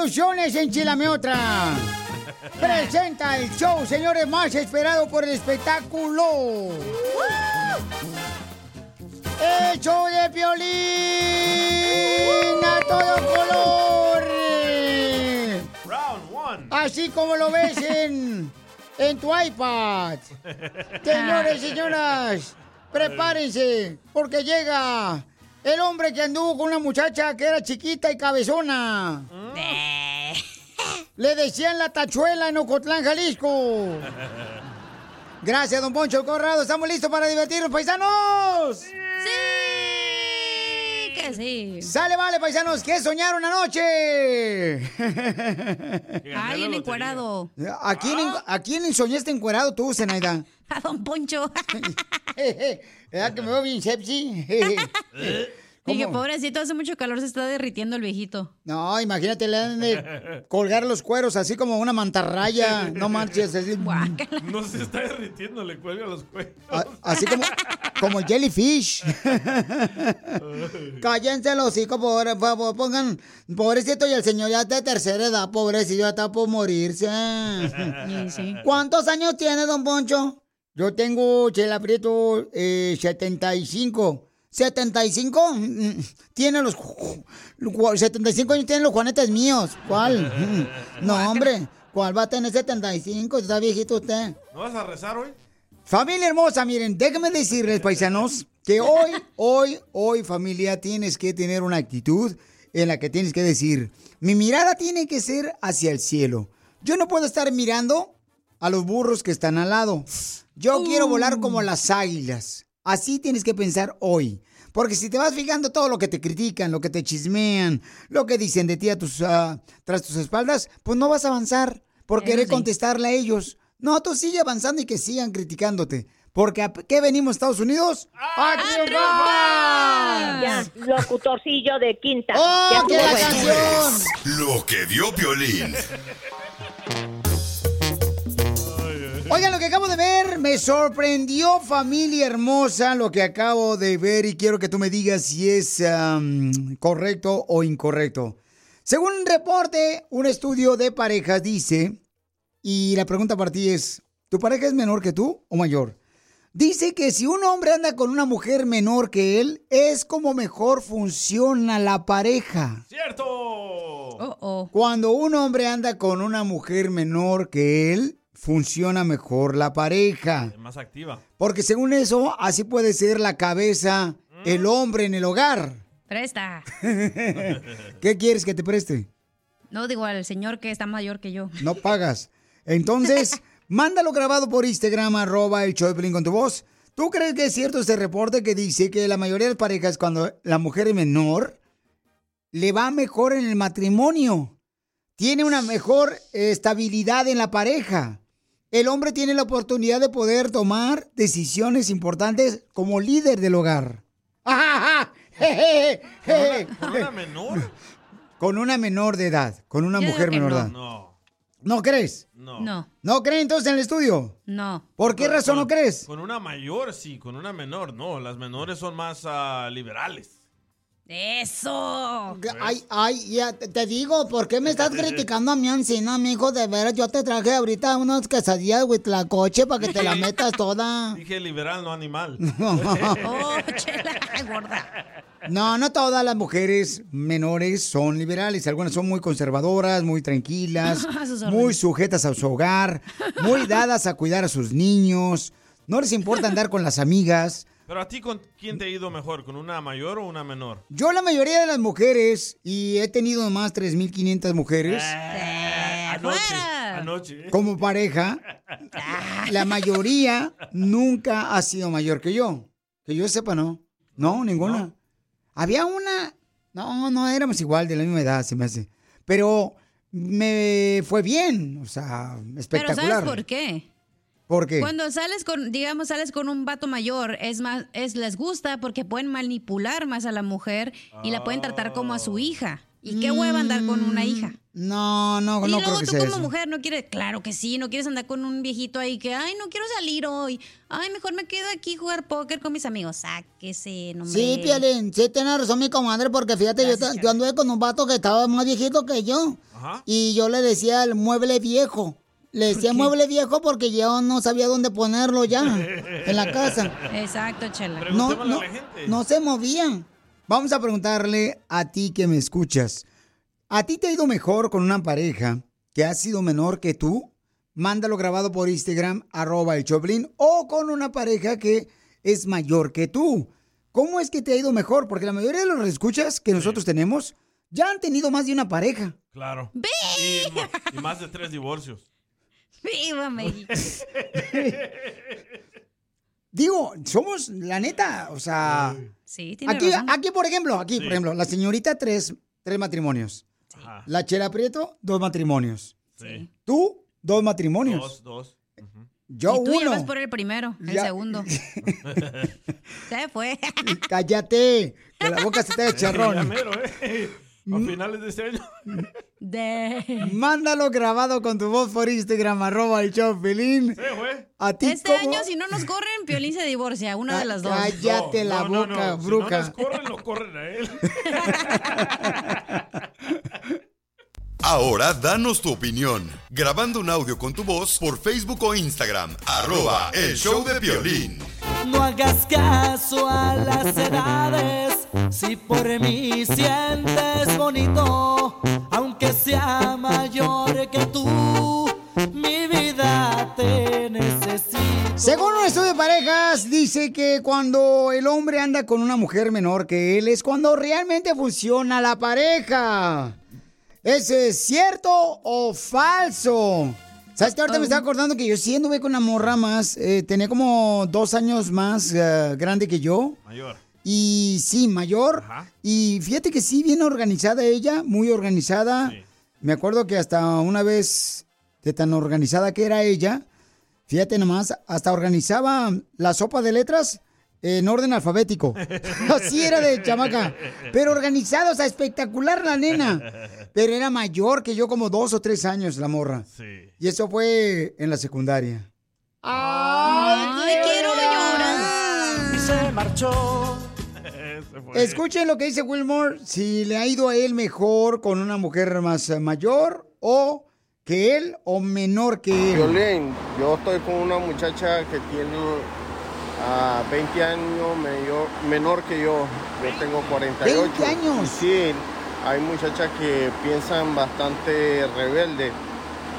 Producciones en Chilame Otra. Presenta el show, señores, más esperado por el espectáculo. El show de Piolín a todo color. Round one. Así como lo ves en, en tu iPad. Señores señoras, prepárense, porque llega el hombre que anduvo con una muchacha que era chiquita y cabezona. Le decían la tachuela en Ocotlán, Jalisco. Gracias, don Poncho Corrado. Estamos listos para divertirnos, paisanos. ¡Sí! Que sí. Sale, vale, paisanos. ¿Qué soñaron anoche? Ay, en encuerado. ¿A quién, en- ¿A quién soñaste encuerado tú, Zenaida? A don Poncho. ¿Verdad que me veo bien sepsi? Dije, pobrecito, hace mucho calor, se está derritiendo el viejito. No, imagínate, le han de colgar los cueros así como una mantarraya. No marches, así, No se está derritiendo, le cuelga los cuellos. a- así como, como el jellyfish. Cállense los hocico, por favor, pongan, pobrecito, y el señor ya de tercera edad, pobrecito, ya está por morirse. ¿Cuántos años tiene, don Poncho? Yo tengo, Chela Prieto, eh, 75. ¿75? Mm, Tiene los... ju- ju- 75 años tienen los juanetes míos. ¿Cuál? Mm, No, hombre. ¿Cuál va a tener 75? Está viejito usted. ¿No vas a rezar hoy? Familia hermosa, miren, déjenme decirles, paisanos, que hoy, hoy, hoy, familia, tienes que tener una actitud en la que tienes que decir, mi mirada tiene que ser hacia el cielo. Yo no puedo estar mirando a los burros que están al lado. Yo quiero volar como las águilas. Así tienes que pensar hoy. Porque si te vas fijando todo lo que te critican, lo que te chismean, lo que dicen de ti a tus, ah, tras tus espaldas, pues no vas a avanzar por querer sí. contestarle a ellos. No, tú sigue avanzando y que sigan criticándote. Porque ¿a qué venimos, Estados Unidos? ¡A! Ya, locutorcillo de quinta. ¡Oh, Ya qué la canción! Lo que vio Piolín. Oigan, lo que acabo de ver me sorprendió, familia hermosa, lo que acabo de ver y quiero que tú me digas si es correcto o incorrecto. Según un reporte, un estudio de parejas dice, y la pregunta para ti es, ¿tu pareja es menor que tú o mayor? Dice que si un hombre anda con una mujer menor que él, es como mejor funciona la pareja. ¡Cierto! Oh, Cuando un hombre anda con una mujer menor que él, funciona mejor la pareja. Más activa. Porque según eso, así puede ser la cabeza, el hombre en el hogar. Presta. ¿Qué quieres que te preste? No, digo al señor que está mayor que yo. No pagas. Entonces, mándalo grabado por Instagram, arroba el show de Pelín con tu voz. ¿Tú crees que es cierto este reporte que dice que la mayoría de las parejas, cuando la mujer es menor, le va mejor en el matrimonio? Tiene una mejor estabilidad en la pareja. El hombre tiene la oportunidad de poder tomar decisiones importantes como líder del hogar. ¿Con una menor? Con una menor de edad, con una Yo mujer menor de no. edad. No. ¿No crees? No. No, ¿No creen entonces en el estudio? no. ¿Por qué Con- razón no crees? Con una mayor, sí. Con una menor, no. Las menores son más ah, liberales. Eso. Ay, ay, ya te digo, ¿por qué me estás criticando a mi ancina, mijo? De veras, yo te traje ahorita unas quesadillas de coche para que te la metas toda. Dije liberal, no animal. Oh, chela, gorda. No, no todas las mujeres menores son liberales. Algunas son muy conservadoras, muy tranquilas, muy sujetas a su hogar, muy dadas a cuidar a sus niños. No les importa andar con las amigas. Pero a ti, ¿con quién te ha ido mejor? ¿Con una mayor o una menor? Yo la mayoría de las mujeres, y he tenido más 3.500 mujeres Anoche. Anoche. como pareja, la mayoría nunca ha sido mayor que yo. Que yo sepa, no. No, ninguna. Había una... No, no, éramos igual, de la misma edad, se me hace. Pero me fue bien, o sea, Pero espectacular. ¿sabes por qué? ¿Por qué? Cuando sales con, digamos, sales con un vato mayor, es más, es les gusta porque pueden manipular más a la mujer y la pueden tratar como a su hija. ¿Y qué hueva andar con una hija? No, no, y no luego creo que tú sea como eso. mujer no quieres, claro que sí, no quieres andar con un viejito ahí que, ay, no quiero salir hoy. Ay, mejor me quedo aquí a jugar póker con mis amigos. Sáquese, no Sí, Pialín, sí tiene razón mi comadre, porque fíjate, yo, yo anduve con un vato que estaba más viejito que yo. Ajá. Y yo le decía el mueble viejo. Le decía mueble viejo porque yo no sabía dónde ponerlo ya en la casa. Exacto, chela. No, no, a la gente. no se movían. Vamos a preguntarle a ti que me escuchas. ¿A ti te ha ido mejor con una pareja que ha sido menor que tú? Mándalo grabado por Instagram, arroba el Choplin, o con una pareja que es mayor que tú. ¿Cómo es que te ha ido mejor? Porque la mayoría de los escuchas que nosotros tenemos ya han tenido más de una pareja. Claro. Y, y más de tres divorcios. Viva México. Digo, somos la neta, o sea, Sí, tiene aquí, razón. aquí por ejemplo, aquí Sí. por ejemplo, la señorita tres, tres matrimonios. La Chela Prieto, dos matrimonios. Sí. Tú, dos matrimonios. Dos, dos. Yo y tú ya uno. vas por el primero, el Ya. segundo. Se fue. Cállate, que la boca se te Ya charrón. mero, ¿eh? A finales de este año. De... Mándalo grabado con tu voz por Instagram, arroba el show Pelín. Sí, güey. A ti Este cómo- año, si no nos corren, Piolín se divorcia, una de las dos. Cállate la no, boca, no. bruja. Si no nos corren, lo corren a él. Ahora danos tu opinión. Grabando un audio con tu voz por Facebook o Instagram. Arroba el show de violín. No hagas caso a las edades, si por mí sientes bonito, aunque sea mayor que tú, mi vida te necesito. Según un estudio de parejas, dice que cuando el hombre anda con una mujer menor que él es cuando realmente funciona la pareja. ¿Es eh, cierto o falso? ¿Sabes que ahorita me estaba acordando que yo sí anduve con una morra más, eh, tenía como dos años más eh, grande que yo. Mayor. Y sí, mayor. Ajá. Y fíjate que sí, bien organizada ella, muy organizada. Sí. Me acuerdo que hasta una vez, de tan organizada que era ella, fíjate nomás, hasta organizaba la sopa de letras en orden alfabético. Así era de chamaca. Pero organizada, o sea, espectacular la nena. Pero era mayor que yo, como dos o tres años, la morra. Sí. Y eso fue en la secundaria. Ay, quiero llorar. Y se marchó. Escuchen lo que dice Wilmore, si le ha ido a él mejor con una mujer más eh, mayor o que él o menor que él. Violín, yo estoy con una muchacha que tiene ah, 20 años mayor, menor que yo. Yo tengo 48. 20 años. Sí, hay muchachas que piensan bastante rebelde.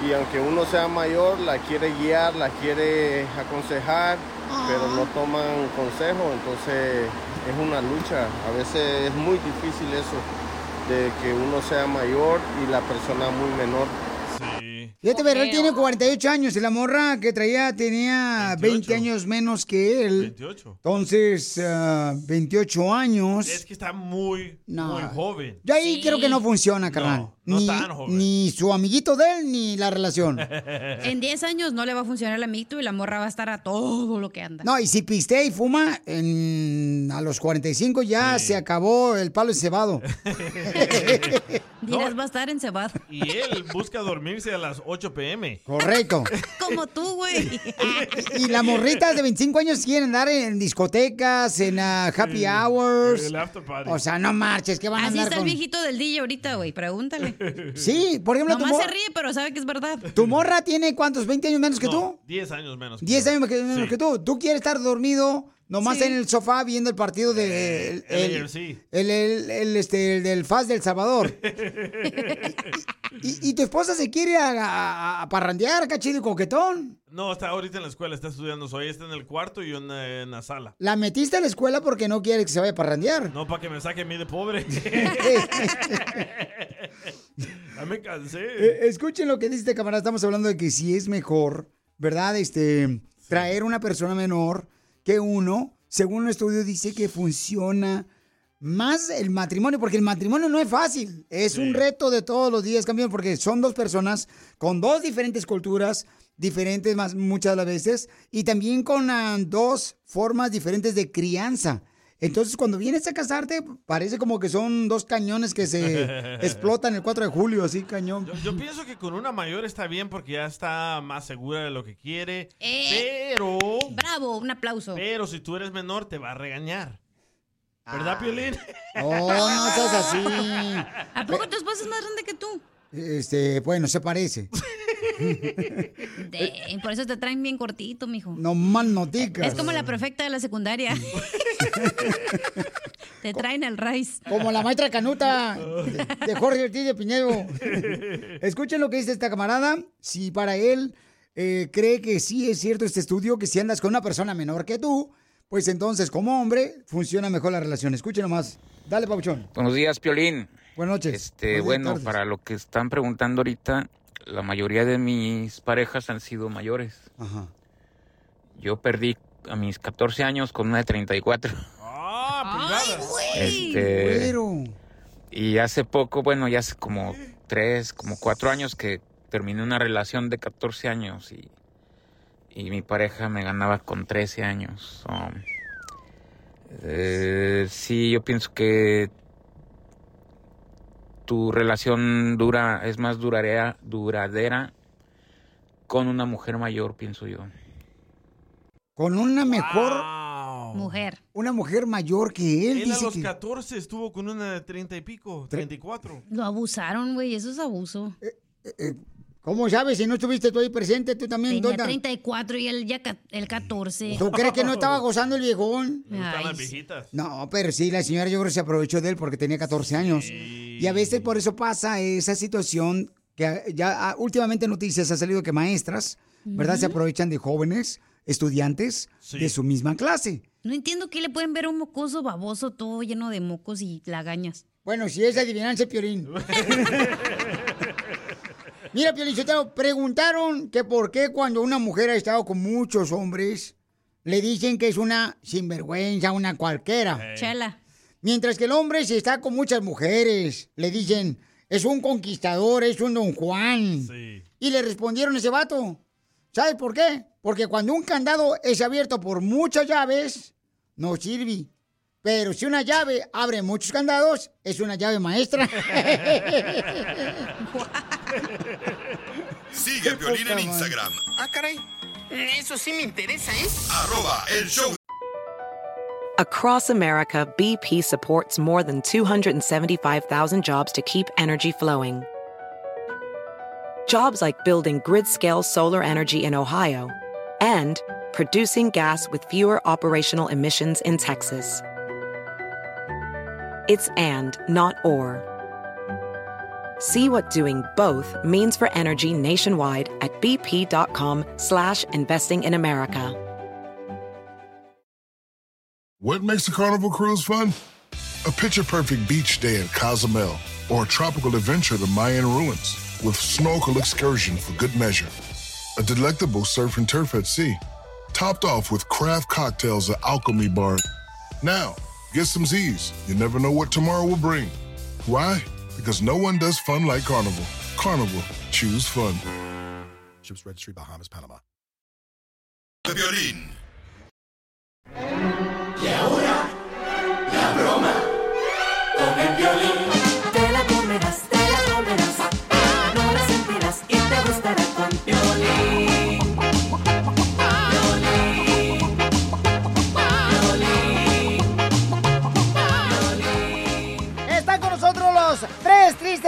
Y aunque uno sea mayor, la quiere guiar, la quiere aconsejar, pero no toman consejo. Entonces es una lucha. A veces es muy difícil eso, de que uno sea mayor y la persona muy menor. Fíjate, pero él tiene 48 años y la morra que traía tenía 20 28. años menos que él. 28. Entonces, ah, 28 años. Es que está muy, No. muy joven. Yo ahí Sí. creo que no funciona, carnal. no ni, tan joven. ni su amiguito de él, ni la relación. En 10 años no le va a funcionar el amiguito y la morra va a estar a todo lo que anda. No, y si pistea y fuma, en, A los 45 ya se acabó el palo encebado. Dirás, va a estar encebado. Y él busca dormirse a las 8 pm. Correcto. Como tú, güey. Y las morritas de 25 años quieren andar en discotecas, en ah, happy hours. El after party. O sea, no marches, que van a Así andar está con... el viejito del DJ ahorita, güey. Pregúntale. Sí, por ejemplo, tu, Nomás mor- se ríe, pero sabe que es verdad. tu morra tiene cuántos, 20 años menos que No, tú. 10 años menos. que 10 yo. años menos Sí. que tú. Tú quieres estar dormido nomás Sí. en el sofá viendo el partido de el, el, el- el- el, este, el del FAS del Salvador. y, y tu esposa se quiere a, a- a parrandear, cachido y coquetón. No, está ahorita en la escuela, está estudiando. Soy está en el cuarto y yo en, la- en la sala. La metiste a la escuela porque no quiere que se vaya a parrandear. No para que me saque a mí de pobre. ya me cansé. Eh, escuchen lo que dice este camarada. Estamos hablando de que si es mejor, ¿verdad? Este, traer una persona menor que uno. Según un estudio dice que funciona más el matrimonio, porque el matrimonio no es fácil. Es un reto de todos los días, campeón, porque son dos personas con dos diferentes culturas, diferentes más muchas de las veces, y también con ah, dos formas diferentes de crianza. Entonces, cuando vienes a casarte, parece como que son dos cañones que se explotan el 4 de julio, así cañón. Yo, yo pienso que con una mayor está bien porque ya está más segura de lo que quiere. Eh. Pero, Bravo, un aplauso. pero si tú eres menor, te va a regañar. ¿Verdad, Piolín? Oh, no seas así. ¿A poco tu esposa es más grande que tú? Este, bueno, se parece. De- por eso te traen bien cortito, mijo. No mal noticas. Es como la perfecta de la secundaria. te traen el rice. Como la maestra Canuta de, de Jorge Ortiz de Pinedo. Escuchen lo que dice esta camarada. Si para él eh, cree que sí es cierto este estudio, que si andas con una persona menor que tú, pues entonces como hombre funciona mejor la relación. Escuchen nomás. Dale, Pauchón. Buenos días, Piolín. Buenas noches. Este, Buenos días, bueno, tardes. para lo que están preguntando ahorita, la mayoría de mis parejas han sido mayores. Ajá. Yo perdí a mis 14 años con una de 34. Ah, Este, Güero. y hace poco, bueno, ya hace como 3, como 4 años que terminé una relación de 14 años y, y mi pareja me ganaba con 13 años. So, eh, sí, yo pienso que tu relación dura, es más duradera, duradera con una mujer mayor, pienso yo. Con una mejor mujer. Una mujer mayor que él, Él a dice los que- 14 estuvo con una de 30 y pico, 34. Lo abusaron, güey. Eso es abuso. Eh, ¿Cómo sabes si no estuviste tú ahí presente? Tú también, Tenía Dona? 34 y él ya el 14. ¿Tú crees que no estaba gozando el viejón? Ay, las viejitas. No, pero sí, la señora yo creo que se aprovechó de él porque tenía 14 años. Y a veces por eso pasa esa situación que ya ah, últimamente en noticias ha salido que maestras, ¿verdad? Se aprovechan de jóvenes, estudiantes de su misma clase. No entiendo qué le pueden ver a un mocoso baboso todo lleno de mocos y lagañas. Bueno, si es adivinanza, Piolín. Mira, Piolín, te preguntaron que por qué cuando una mujer ha estado con muchos hombres, le dicen que es una sinvergüenza, una cualquiera. Chela. Mientras que el hombre, si está con muchas mujeres, le dicen, es un conquistador, es un don Juan. Y le respondieron a ese vato. ¿Sabes por qué? Porque cuando un candado es abierto por muchas llaves, no sirve. Pero si una llave abre muchos candados, es una llave maestra. Sigue a Piolín en Instagram, Ah, caray. Eso sí me interesa, ¿eh? arroba el show. Across America, BP supports more than 275,000 jobs to keep energy flowing. Jobs like building grid scale solar energy in Ohio and producing gas with fewer operational emissions in Texas. It's and, not or. See what doing both means for energy nationwide at bp.com slash investing in America. What makes a carnival cruise fun? A picture perfect beach day at Cozumel or a tropical adventure to Mayan ruins with snorkel excursion for good measure. A delectable surf and turf at sea, topped off with craft cocktails at Alchemy Bar. Now, get some Z's. You never know what tomorrow will bring. Why? because no one does fun like Carnival. Carnival, choose fun. Ships Registry, Bahamas, Panama. El violín. Y ahora, la broma con el violín.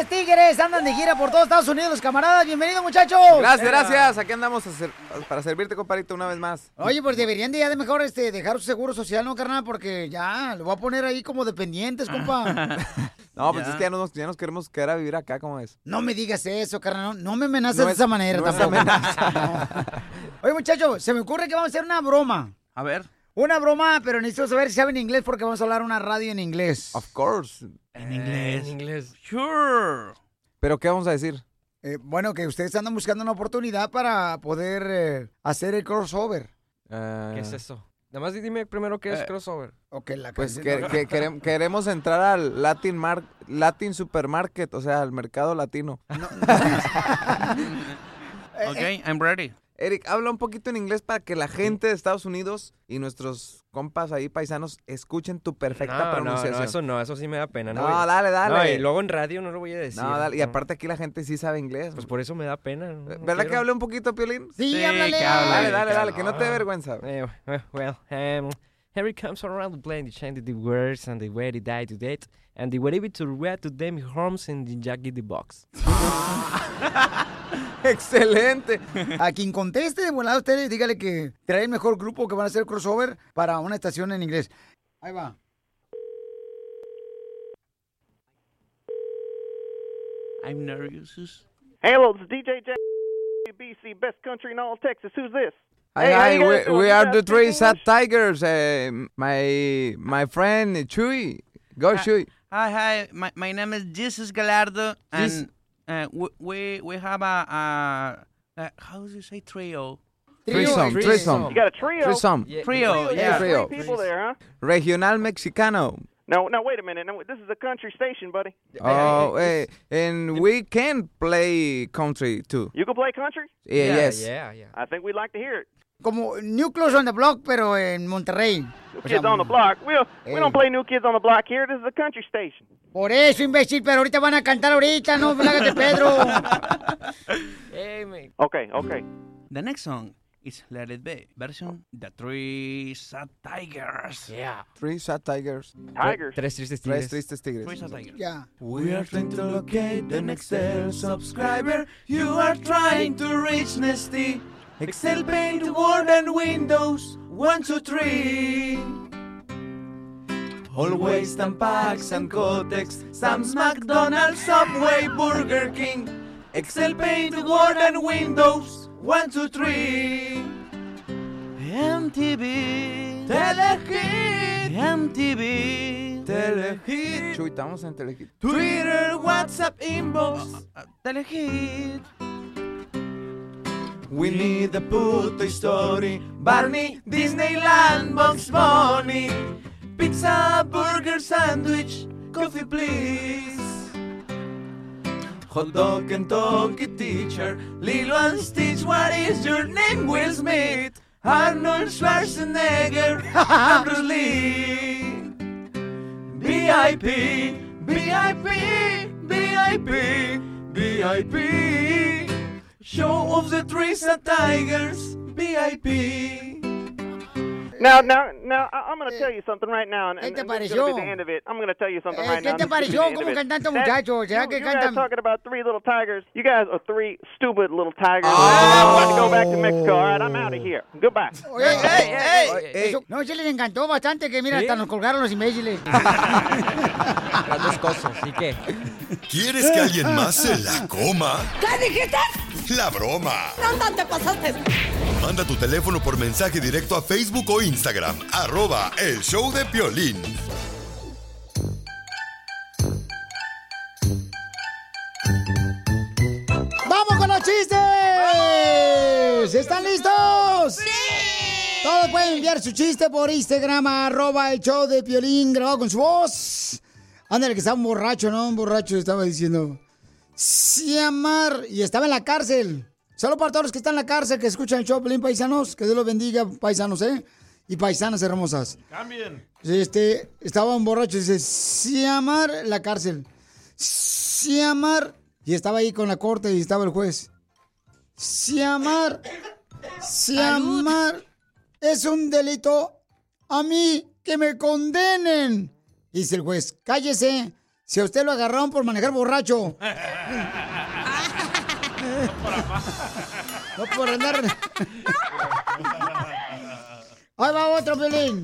Tigres andan de gira por todo Estados Unidos, camaradas. Bienvenidos, muchachos. Gracias, gracias. Aquí andamos a para servirte, compadrito, una vez más. Oye, pues deberían de ya de mejor este, dejar su seguro social, ¿no, carnal? Porque ya, lo voy a poner ahí como dependientes, compa. No, pues Ya. es que ya nos, ya nos queremos quedar a vivir acá, ¿cómo es? No me digas eso, carnal. No, no me amenaces No de es- esa manera no es tampoco. amenaza. Oye, muchachos, se me ocurre que vamos a hacer una broma. A ver. Una broma, pero necesito saber si saben inglés porque vamos a hablar una radio en inglés. Of course. En inglés. En inglés. Sure. ¿Pero qué vamos a decir? Eh, bueno, que ustedes andan buscando una oportunidad para poder eh, hacer el crossover. ¿Qué es eso? Nada más dime primero qué es Eh, crossover. Ok, la Pues que, que querem- queremos entrar al Latin, Mar- Latin Supermarket, o sea, al mercado latino. Ok, I'm ready. Eric, habla un poquito en inglés para que la gente de Estados Unidos y nuestros compas ahí paisanos escuchen tu perfecta No, no, pronunciación. no, eso no, eso sí me da pena. No, voy- dale, dale. No, y luego en radio no lo voy a decir. No, dale, y aparte aquí la gente sí sabe inglés. Pues por eso me da pena. no ¿Verdad que hable un poquito, Piolín? Sí, Sí, háblale. que hable, Dale, dale, dale, que no te dé vergüenza. Eh, well, um, here he comes around playing the chanting the words and the way he died to date and the way to read to them homes in the Jackie the box. Excelente. A quien conteste de volada ustedes, dígale que trae el mejor grupo que van a hacer crossover para una estación en inglés. Ahí va. I'm nervous. Hello, this is DJ J. BC, best country in all Texas. Who's this? Hi, Hey, how hi, we, we are the three sad tigers. Uh, my my friend Chuy. Go, Hi- Chuy. Hi, hi. My, my name is Jesus Gallardo, Jis- and uh, we, we we have a, a, a how do you say trio? Threesome, threesome. You got a trio? Threesome. Yeah, Trio, You yeah. Three people there, huh? Regional Mexicano. No, no, wait a minute. No, this is a country station, buddy. Oh, eh, and we can play country too. You can play country? Yeah, yes. Yeah, yeah. I think we'd like to hear it. Como New Clothes on the Block, pero en Monterrey. New O sea, on the Block. We don't, we don't eh. play New Kids on the Block here. This is a country station. Por eso, imbécil, pero ahorita van a cantar ahorita, no hágate Pedro. Hey, mate. Okay, okay. The next song is Let It Be, version The Three Sad Tigers. Yeah. Three sad tigers. Tigers. Tres tristes Tres tristes tigres. Three Sad Tigers. ya. We are trying to locate the next Excel subscriber. You are trying to reach Nesty. Excel paint Word and Windows. One, two, three. Always Tampax and Cotex. Sam's McDonald's, Subway, Burger King. Excel paint Word and Windows. One, two, three. MTV. Telehit. MTV. Telehit. Chuy, estamos en Telehit. Twitter, WhatsApp, inbox, Telehit. We need a puto story. Barney, Disneyland, Bugs Bunny. Pizza, burger, sandwich, coffee please. Hot dog, and Kentucky teacher. Lilo and Stitch, what is your name? Will Smith. Arnold Schwarzenegger. Bruce Lee. VIP, VIP, VIP, VIP. Show of the trees and tigers, VIP. Now, now, now, I- I'm going to tell you something right now, and, ¿Qué and, te and this is pareció? going to be the end of it. I'm going to tell you something Eh, right ¿qué now. te and this is pareció? the end of ¿Cómo it. cantan estos That- muchachos? ¿Será you, que you guys cantan? talking about three little tigers. You guys are three stupid little tigers. I'm about to go back to Mexico. All right, I'm out of here. Goodbye. Oye, ey, ey, eso- no, sí les encantó bastante que mira, ¿Sí? hasta nos colgaron los imbéciles. Las dos cosas. ¿Y qué? ¿Quieres que alguien más se la coma? ¿Qué dijiste? La broma. ¿Dónde te pasaste? Manda tu teléfono por mensaje directo a Facebook o Instagram. Arroba el show de Piolín. Todos pueden enviar su chiste por Instagram, arroba el show de Piolín, grabado con su voz. Ándale, que estaba un borracho, ¿no? Un borracho estaba diciendo... Sí, amar. Y estaba en la cárcel. Solo para todos los que están en la cárcel, que escuchan el show, Piolín, paisanos. Que Dios los bendiga, paisanos, ¿eh? Y paisanas hermosas. Cambien. Este, estaba un borracho dice, sí, amar, la cárcel. Sí, amar. Y estaba ahí con la corte y estaba el juez. Sí, amar. Sí, amar. Es un delito. A mí, que me condenen. Dice el juez, cállese. si a usted lo agarraron por manejar borracho. No por andar. Ahí va otro pelín.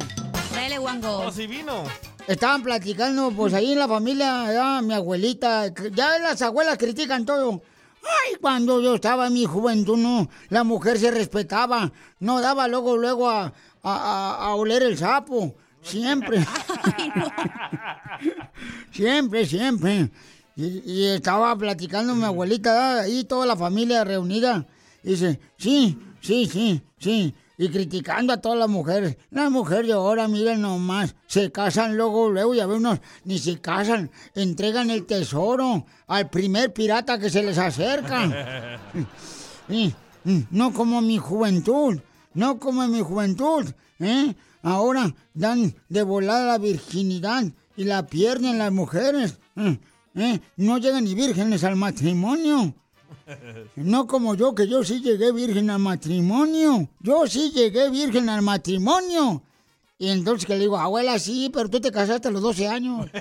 Dale, guango. Oh, sí vino. Estaban platicando, pues ahí en la familia, ya, mi abuelita, ya las abuelas critican todo. Ay, cuando yo estaba en mi juventud, no, la mujer se respetaba, no daba luego, luego a, a, a- a oler el sapo, siempre. siempre, siempre. Y, y estaba platicando mi abuelita, ahí toda la familia reunida. Y dice, sí, sí, sí, sí. Y criticando a todas las mujeres. Las mujeres de ahora, miren nomás, se casan luego, luego, ya ven unos, ni se casan, entregan el tesoro al primer pirata que se les acerca. No como mi juventud, no como mi juventud, ¿eh? Ahora dan de volada la virginidad y la pierden las mujeres, ¿eh? ¿eh? No llegan ni vírgenes al matrimonio. No como yo, que yo sí llegué virgen al matrimonio. Yo sí llegué virgen al matrimonio. Y entonces que le digo, abuela, sí, pero tú te casaste a los 12 años.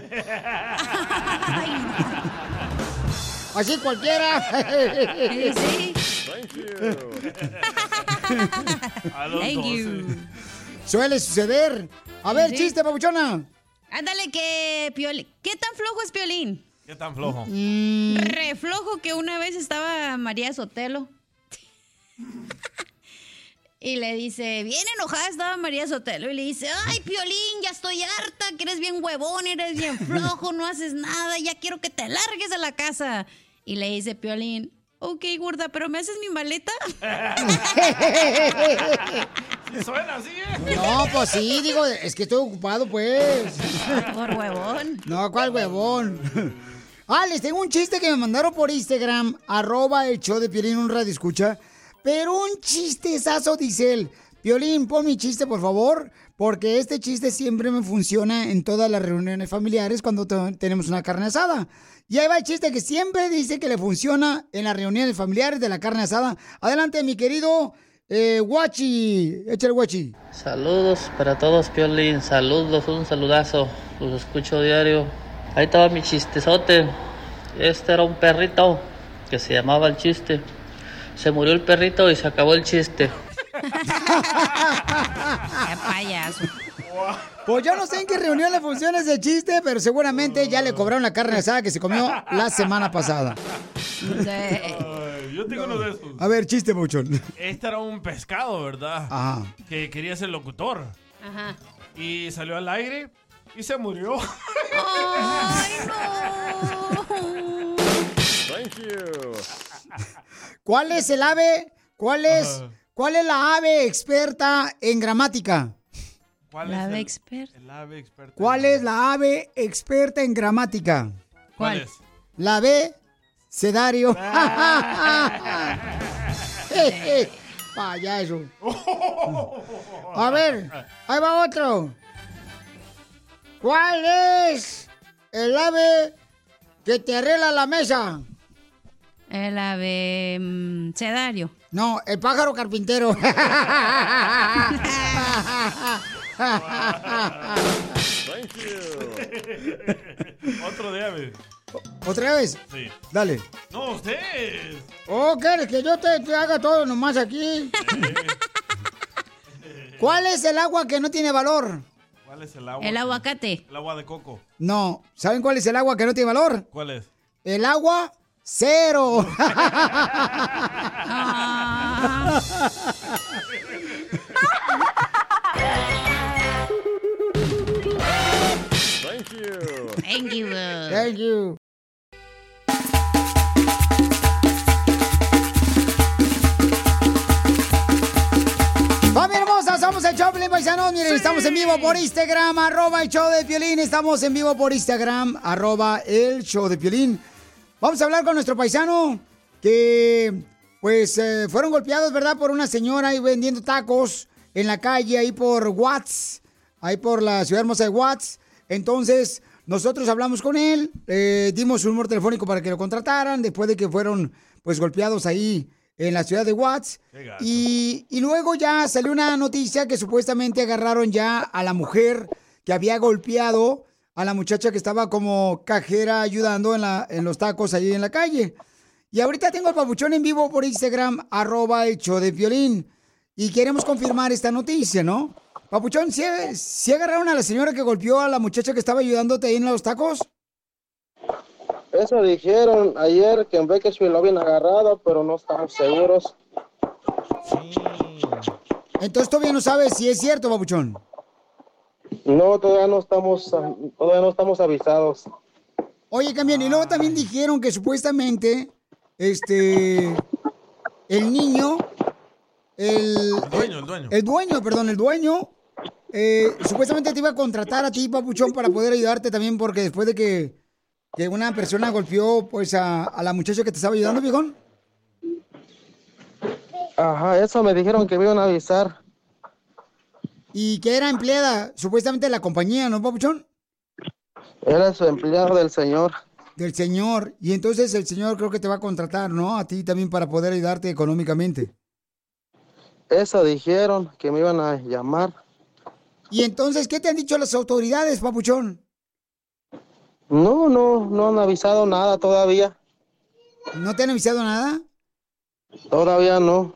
Así cualquiera. Sí, Thank you. A los Thank 12. you. Suele suceder. A ver, Sí. chiste, papuchona. Ándale que Piolín. ¿Qué tan flojo es Piolín? ¿Qué tan flojo? Mm, Re flojo que una vez estaba María Sotelo. Y le dice, bien enojada estaba María Sotelo. Y le dice, ay, Piolín, ya estoy harta, que eres bien huevón, eres bien flojo, no haces nada, ya quiero que te largues de la casa. Y le dice Piolín, ok, gorda, pero ¿me haces mi maleta? Suena así, ¿eh? No, pues sí, digo, es que estoy ocupado, pues. Por huevón. No, ¿cuál huevón? Ah, les tengo un chiste que me mandaron por Instagram, arroba el show de Piolín, un radio escucha. Pero un chistezazo, dice él. Piolín, pon mi chiste, por favor, porque este chiste siempre me funciona en todas las reuniones familiares cuando te- tenemos una carne asada. Y ahí va el chiste que siempre dice que le funciona en las reuniones familiares de la carne asada. Adelante, mi querido eh, Guachi. Échale, Guachi. Saludos para todos, Piolín. Saludos, un saludazo. Los escucho diario. Ahí estaba mi chistezote. Este era un perrito que se llamaba el chiste. Se murió el perrito y se acabó el chiste. Qué payaso. Pues yo no sé en qué reunión le funciona ese chiste, pero seguramente ya le cobraron la carne asada que se comió la semana pasada. Ay, yo tengo uno de esos. A ver, chiste, muchón. Este era un pescado, ¿verdad? Ajá. Que quería ser locutor. Ajá. Y salió al aire y se murió. Ay, Thank you. ¿Cuál es el ave? ¿Cuál es? ¿Cuál es la ave experta en gramática? ¿Cuál La es ave el- experta. El ave experta. ¿Cuál es la ave experta en gramática? ¿Cuál es? La B, sedario. Payaso. A ver, ahí va otro. ¿Cuál es el ave que te arregla la mesa? El ave mm, sedario. No, el pájaro carpintero. Thank you. Otro de ave. ¿Otra vez? Sí. Dale. No, usted. Oh, ¿quieres que yo te, te haga todo nomás aquí? ¿Cuál es el agua que no tiene valor? ¿Cuál es el agua? El aguacate. El agua de coco. No. ¿Saben cuál es el agua que no tiene valor? ¿Cuál es? El agua cero. Thank you. Thank you. Thank you. ¡Familia hermosa! Somos el Choplin Paisanos. Miren, estamos en vivo por Instagram, arroba el show de Piolín. Estamos en vivo por Instagram, arroba el show de Piolín. Vamos a hablar con nuestro paisano que, pues, eh, fueron golpeados, ¿verdad? Por una señora ahí vendiendo tacos en la calle, ahí por Watts, ahí por la ciudad hermosa de Watts. Entonces, nosotros hablamos con él, eh, dimos su número telefónico para que lo contrataran después de que fueron, pues, golpeados ahí en la ciudad de Watts. Y, y luego ya salió una noticia que supuestamente agarraron ya a la mujer que había golpeado a la muchacha que estaba como cajera ayudando en, la, en los tacos ahí en la calle. Y ahorita tengo al papuchón en vivo por Instagram, arroba el show de violín. Y queremos confirmar esta noticia, ¿no? Papuchón, ¿sí, sí agarraron a la señora que golpeó a la muchacha que estaba ayudándote ahí en los tacos? Eso dijeron ayer que en Bakersfield lo habían agarrado, pero no estamos seguros. Entonces todavía no sabes si es cierto, papuchón. No, todavía no estamos, todavía no estamos avisados. Oye, Camión, y luego también dijeron que supuestamente, este, el niño, el... El dueño, el dueño. El dueño, perdón, el dueño, eh, supuestamente te iba a contratar a ti, papuchón, para poder ayudarte también, porque después de que, que una persona golpeó, pues, a, a la muchacha que te estaba ayudando, viejón. Ajá, eso me dijeron que me iban a avisar. Y que era empleada, supuestamente, de la compañía, ¿no, papuchón? Era su empleado del señor. Del señor. Y entonces el señor creo que te va a contratar, ¿no? A ti también para poder ayudarte económicamente. Eso dijeron que me iban a llamar. Y entonces, ¿qué te han dicho las autoridades, papuchón? No, no, no han avisado nada todavía. ¿No te han avisado nada? Todavía no.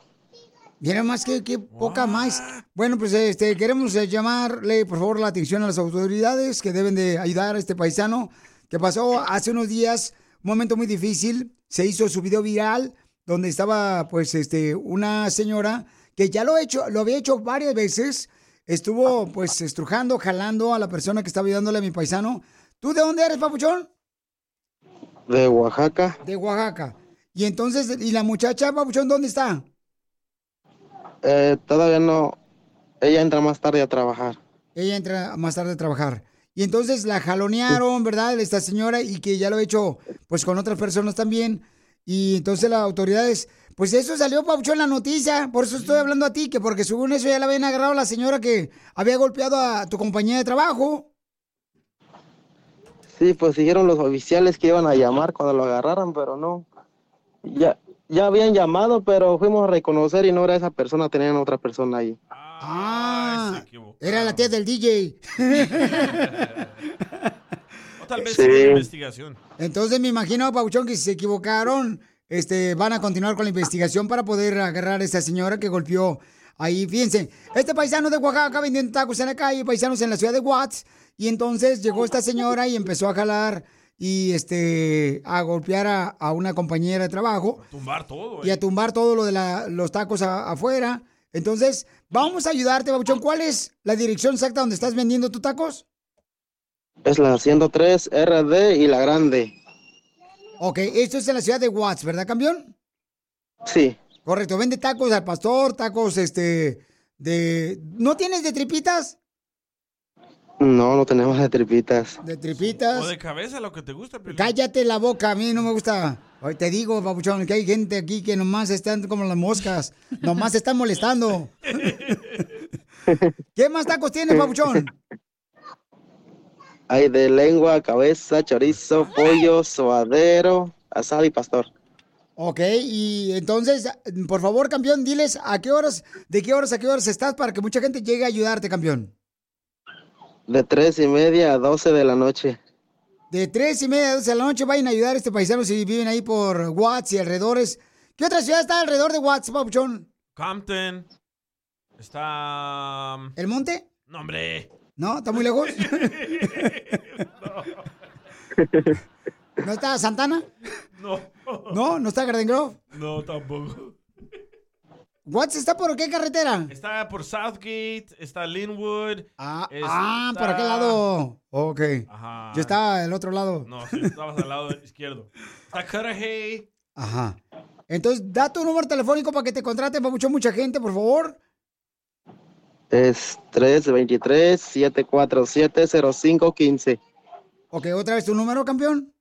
Mira más que, que poca más. Bueno, pues este queremos eh, llamarle por favor la atención a las autoridades que deben de ayudar a este paisano que pasó hace unos días un momento muy difícil. Se hizo su video viral donde estaba pues este una señora que ya lo he hecho, lo había hecho varias veces. Estuvo pues estrujando, jalando a la persona que estaba ayudándole a mi paisano. ¿Tú de dónde eres, papuchón? De Oaxaca. De Oaxaca. Y entonces, ¿y la muchacha, papuchón, dónde está? Eh, todavía no. Ella entra más tarde a trabajar. Ella entra más tarde a trabajar. Y entonces la jalonearon, ¿verdad? Esta señora y que ya lo he hecho pues con otras personas también. Y entonces las autoridades, pues eso salió Paucho en la noticia, por eso estoy hablando a ti, que porque según eso ya la habían agarrado a la señora que había golpeado a tu compañía de trabajo. Sí, pues dijeron los oficiales que iban a llamar cuando lo agarraran, pero no. Ya, ya habían llamado, pero fuimos a reconocer y no era esa persona, tenían otra persona ahí. Ah, era la tía del DJ. O tal vez Sí. sigue la investigación. Entonces me imagino, Pauchón, que si se equivocaron, este, van a continuar con la investigación para poder agarrar a esta señora que golpeó ahí. Fíjense, este paisano de Oaxaca vendiendo tacos en la calle, paisanos en la ciudad de Watts, y entonces llegó esta señora y empezó a jalar y este a golpear a, a una compañera de trabajo Tumbar todo. y a tumbar todo lo de la- los tacos a- afuera. Entonces, vamos a ayudarte, Babuchón. ¿Cuál es la dirección exacta donde estás vendiendo tus tacos? Es la 103 RD y la grande. Ok, esto es en la ciudad de Watts, ¿verdad, campeón? Sí. Correcto, vende tacos al pastor, tacos, este, de... ¿No tienes de tripitas? No, no tenemos de tripitas. De tripitas. O de cabeza, lo que te gusta. Cállate la boca, a mí no me gusta. Hoy te digo, papuchón, que hay gente aquí que nomás están como las moscas. Nomás están molestando. ¿Qué más tacos tienes, papuchón? Hay de lengua, cabeza, chorizo, pollo, suadero, asado y pastor. Ok, y entonces, por favor, campeón, diles a qué horas, de qué horas a qué horas estás para que mucha gente llegue a ayudarte, campeón. De tres y media a doce de la noche. De tres y media a doce de la noche vayan a ayudar a este paisano si viven ahí por Watts y alrededores. ¿Qué otra ciudad está alrededor de Watts, papuchón? Compton. Está. um, ¿El monte? No, hombre. ¿No? ¿Está muy lejos? ¿No está Santana? No. ¿No? ¿No está Garden Grove? No, tampoco. ¿Watts está por qué carretera? Está por Southgate, está Linwood. Ah, está- ah, por aquel lado. Ok. Ajá. Yo estaba del otro lado. No, sí, estabas al lado izquierdo. Está Cudahy. Ajá. Entonces, da tu número telefónico para que te contrate, mucho mucha gente, por favor. Es 323-747-0515. Ok, otra vez tu número, campeón.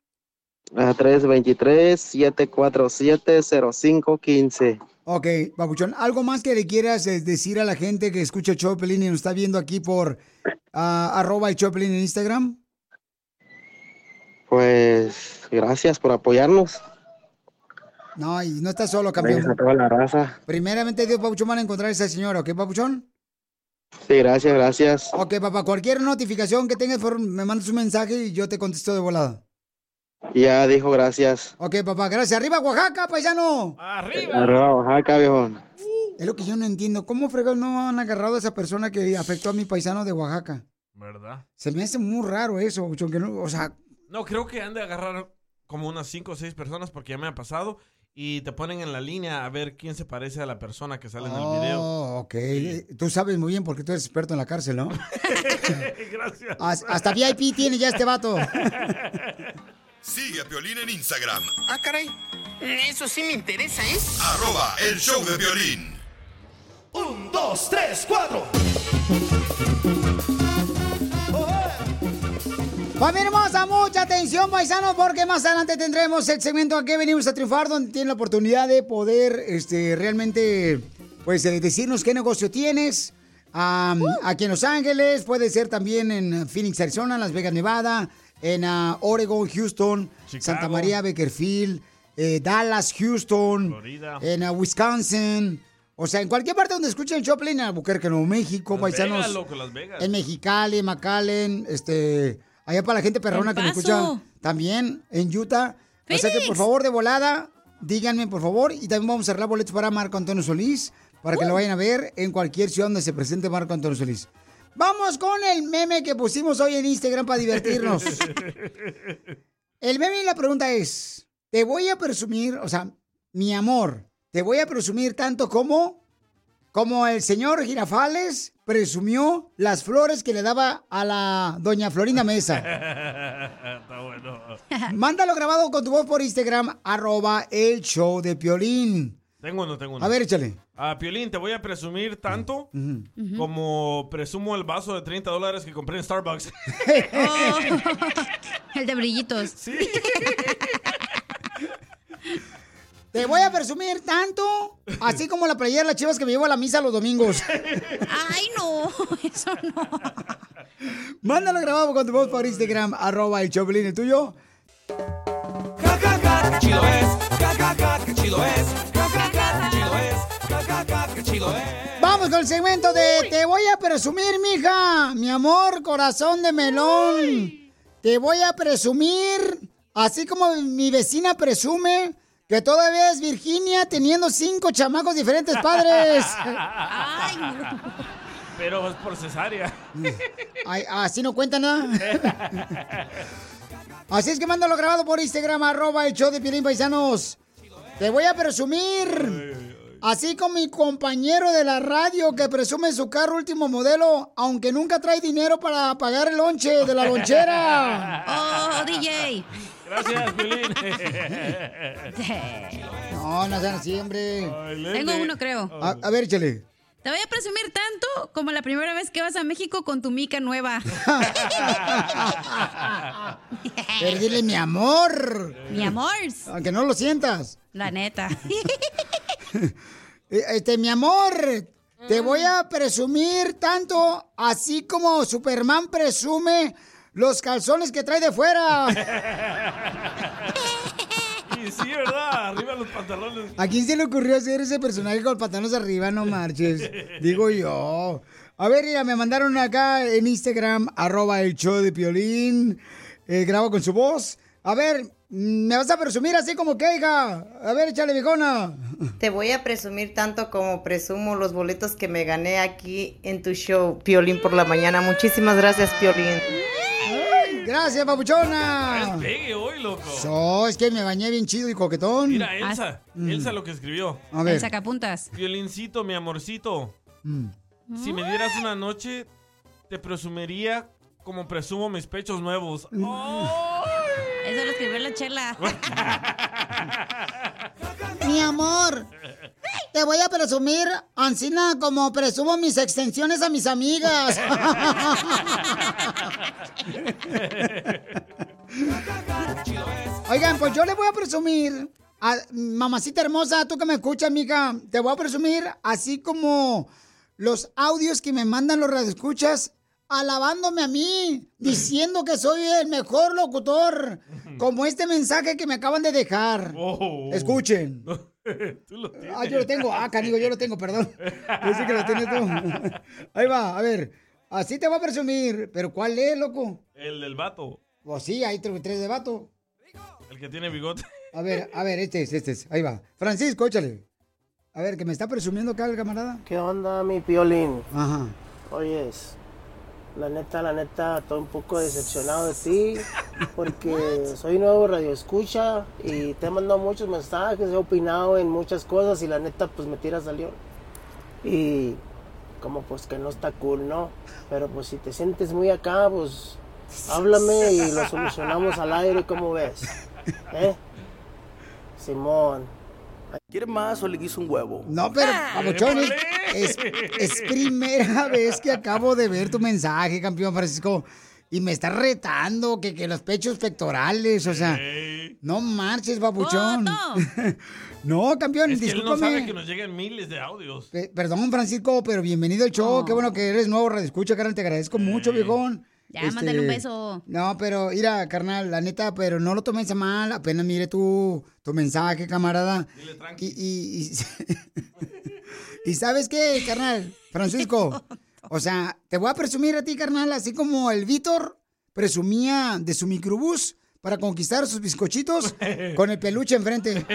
Ah, 323-747-0515. Ok, Babuchón, ¿algo más que le quieras eh, decir a la gente que escucha Pelín y nos está viendo aquí por ah, arroba de Pelín en Instagram? Pues gracias por apoyarnos. No, y no estás solo, campeón. Gracias a toda la raza. Primeramente, Dios, Papuchón, van a encontrar a esa señora, ¿ok, Papuchón? Sí, gracias, gracias. Ok, papá, cualquier notificación que tengas, me mandas un mensaje y yo te contesto de volada. Ya dijo gracias. Ok, papá, gracias. ¡Arriba, Oaxaca, paisano! Arriba, Oaxaca, viejo. Es lo que yo no entiendo. ¿Cómo fregados no han agarrado a esa persona que afectó a mi paisano de Oaxaca? ¿Verdad? Se me hace muy raro eso, Papuchón, que no- o sea, No, creo que han de agarrar como unas 5 o 6 personas porque ya me ha pasado y te ponen en la línea a ver quién se parece a la persona que sale en el video. Oh, ok. Tú sabes muy bien porque tú eres experto en la cárcel, ¿no? Gracias. Has- Hasta VIP tiene ya este vato. Sigue a Piolín en Instagram, Ah, caray. Eso sí me interesa, ¿eh? arroba el show de violín. Un, dos, tres, cuatro. Familia hermosa, mucha atención, paisanos, porque más adelante tendremos el segmento a que venimos a triunfar, donde tienen la oportunidad de poder este, realmente pues, eh, decirnos qué negocio tienes. Am, Aquí en Los Ángeles, puede ser también en Phoenix, Arizona, Las Vegas, Nevada, en ah, Oregon, Houston, Chicago. Santa María, Bakerfield, eh, Dallas, Houston, Florida. en ah, Wisconsin. O sea, en cualquier parte donde escuchen el Choplin, en Albuquerque, Nuevo México, Las paisanos. Vegas, loco, Las Vegas. En Mexicali, McAllen, este, allá para la gente perrona que me escucha también en Utah. O sea que por favor, de volada, díganme por favor. Y también vamos a arreglar boletos para Marco Antonio Solís, para que lo vayan a ver en cualquier ciudad donde se presente Marco Antonio Solís. Vamos con el meme que pusimos hoy en Instagram para divertirnos. El meme y la pregunta es, te voy a presumir, o sea, mi amor, te voy a presumir tanto como, como el señor Girafales presumió las flores que le daba a la doña Florinda Mesa. Está bueno. Mándalo grabado con tu voz por Instagram, arroba el show de Piolín. Tengo uno, tengo uno. A ver, échale. Ah, Piolín, te voy a presumir tanto como presumo el vaso de 30 dólares que compré en Starbucks. Oh, el de brillitos. Sí. Te voy a presumir tanto, así como la playera de las chivas que me llevo a la misa los domingos. Ay, no, eso no. Mándalo grabado con tu voz por Instagram, arroba el Piolín, ¿el tuyo? Chido es. Vamos con el segmento de Te voy a presumir, mija. Mi amor, corazón de melón. Te voy a presumir, así como mi vecina presume que todavía es Virginia teniendo cinco chamacos diferentes padres. Ay, no. Pero es por cesárea. Ay, así no cuenta nada. Así es que mándalo grabado por Instagram, arroba el show de Piolín Paisanos. Te voy a presumir. Así como mi compañero de la radio que presume su carro último modelo, aunque nunca trae dinero para pagar el lonche de la lonchera. Oh, DJ. Gracias, Piolín. No, no sean así, hombre. Tengo uno, creo. A, a ver, échale. Te voy a presumir tanto como la primera vez que vas a México con tu mica nueva. Pero dile mi amor. Mi amor. Aunque no lo sientas. La neta. Eh, Este, mi amor, te voy a presumir tanto así como Superman presume los calzones que trae de fuera. Y sí, ¿verdad? Arriba los pantalones. ¿A quién se le ocurrió hacer ese personaje con pantalones arriba? No marches. Digo yo. A ver, mira, me mandaron acá en Instagram, arroba el show de Piolín. Eh, grabo con su voz. A ver, mm, ¿me vas a presumir así como que, hija? A ver, échale, viejona. Te voy a presumir tanto como presumo los boletos que me gané aquí en tu show, Piolín por la mañana. Muchísimas gracias, Piolín. Ay, gracias, papuchona. Pegue hoy, loco. So, es que me bañé bien chido y coquetón. Mira, Elsa. Mm. Elsa lo que escribió. A ver. El sacapuntas. Violincito, mi amorcito. Mm. Si me dieras una noche, te presumiría como presumo mis pechos nuevos. Eso lo escribió la chela. Mi amor, te voy a presumir, Ancina, como presumo mis extensiones a mis amigas. Oigan, pues yo le voy a presumir, a, mamacita hermosa, tú que me escuchas, mija, te voy a presumir así como los audios que me mandan los radioescuchas alabándome a mí, diciendo que soy el mejor locutor, como este mensaje que me acaban de dejar. Oh. Escuchen. Tú lo tienes. Ah, yo lo tengo. Ah, canigo, yo lo tengo, perdón. Pensé que lo tienes tú. Ahí va, a ver. Así te va a presumir. ¿Pero cuál es, loco? El del vato. Pues sí, hay tres tres de vato. El que tiene bigote. A ver, a ver, este es, este es. Ahí va. Francisco, échale. A ver, que me está presumiendo acá el camarada. ¿Qué onda, mi piolín? Ajá. Oyes, la neta, la neta, estoy un poco decepcionado de ti porque soy nuevo radio escucha y te he mandado muchos mensajes, he opinado en muchas cosas y la neta, pues me tiras al león. Y como pues que no está cool, ¿no? Pero pues si te sientes muy acá, pues háblame y lo solucionamos al aire, ¿cómo ves? ¿Eh? Simón. ¿Quieres más o le quiso un huevo? No, pero, papuchón, es, es, es primera vez que acabo de ver tu mensaje, campeón Francisco. Y me estás retando que, que los pechos pectorales, o sea, no marches, papuchón. no, campeón, Es que él no sabe que nos llegan miles de audios. Pe- Perdón, Francisco, pero bienvenido al show. Qué bueno que eres nuevo, radio escucha, carnal. Te agradezco mucho, viejón. Ya, mándale un beso. No, pero mira, carnal, la neta, pero no lo tomes a mal. Apenas mire tu, tu mensaje, camarada. Y, y, y, y ¿sabes qué, carnal? Francisco, o sea, te voy a presumir a ti, carnal, así como el Víctor presumía de su microbús para conquistar sus bizcochitos con el peluche enfrente.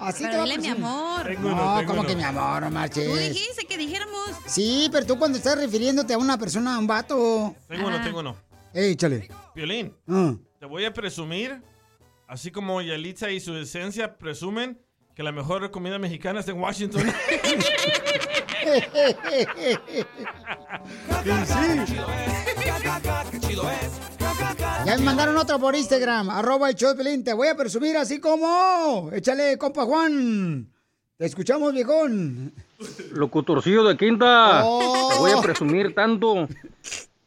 Así Pero te dile mi amor. Tengo No, uno, tengo como uno. que mi amor, no marches. Tú dijiste que dijéramos. Sí, pero tú cuando estás refiriéndote a una persona, a un vato. Tengo uno, tengo uno. Ey, échale. Violín, Ah. te voy a presumir, así como Yalitza y su esencia presumen que la mejor comida mexicana está en Washington. Ya me mandaron otro por Instagram, arroba el show. Te voy a presumir así como. Échale, compa Juan. Te escuchamos, viejón. Locutorcillo de quinta. Oh. Te voy a presumir tanto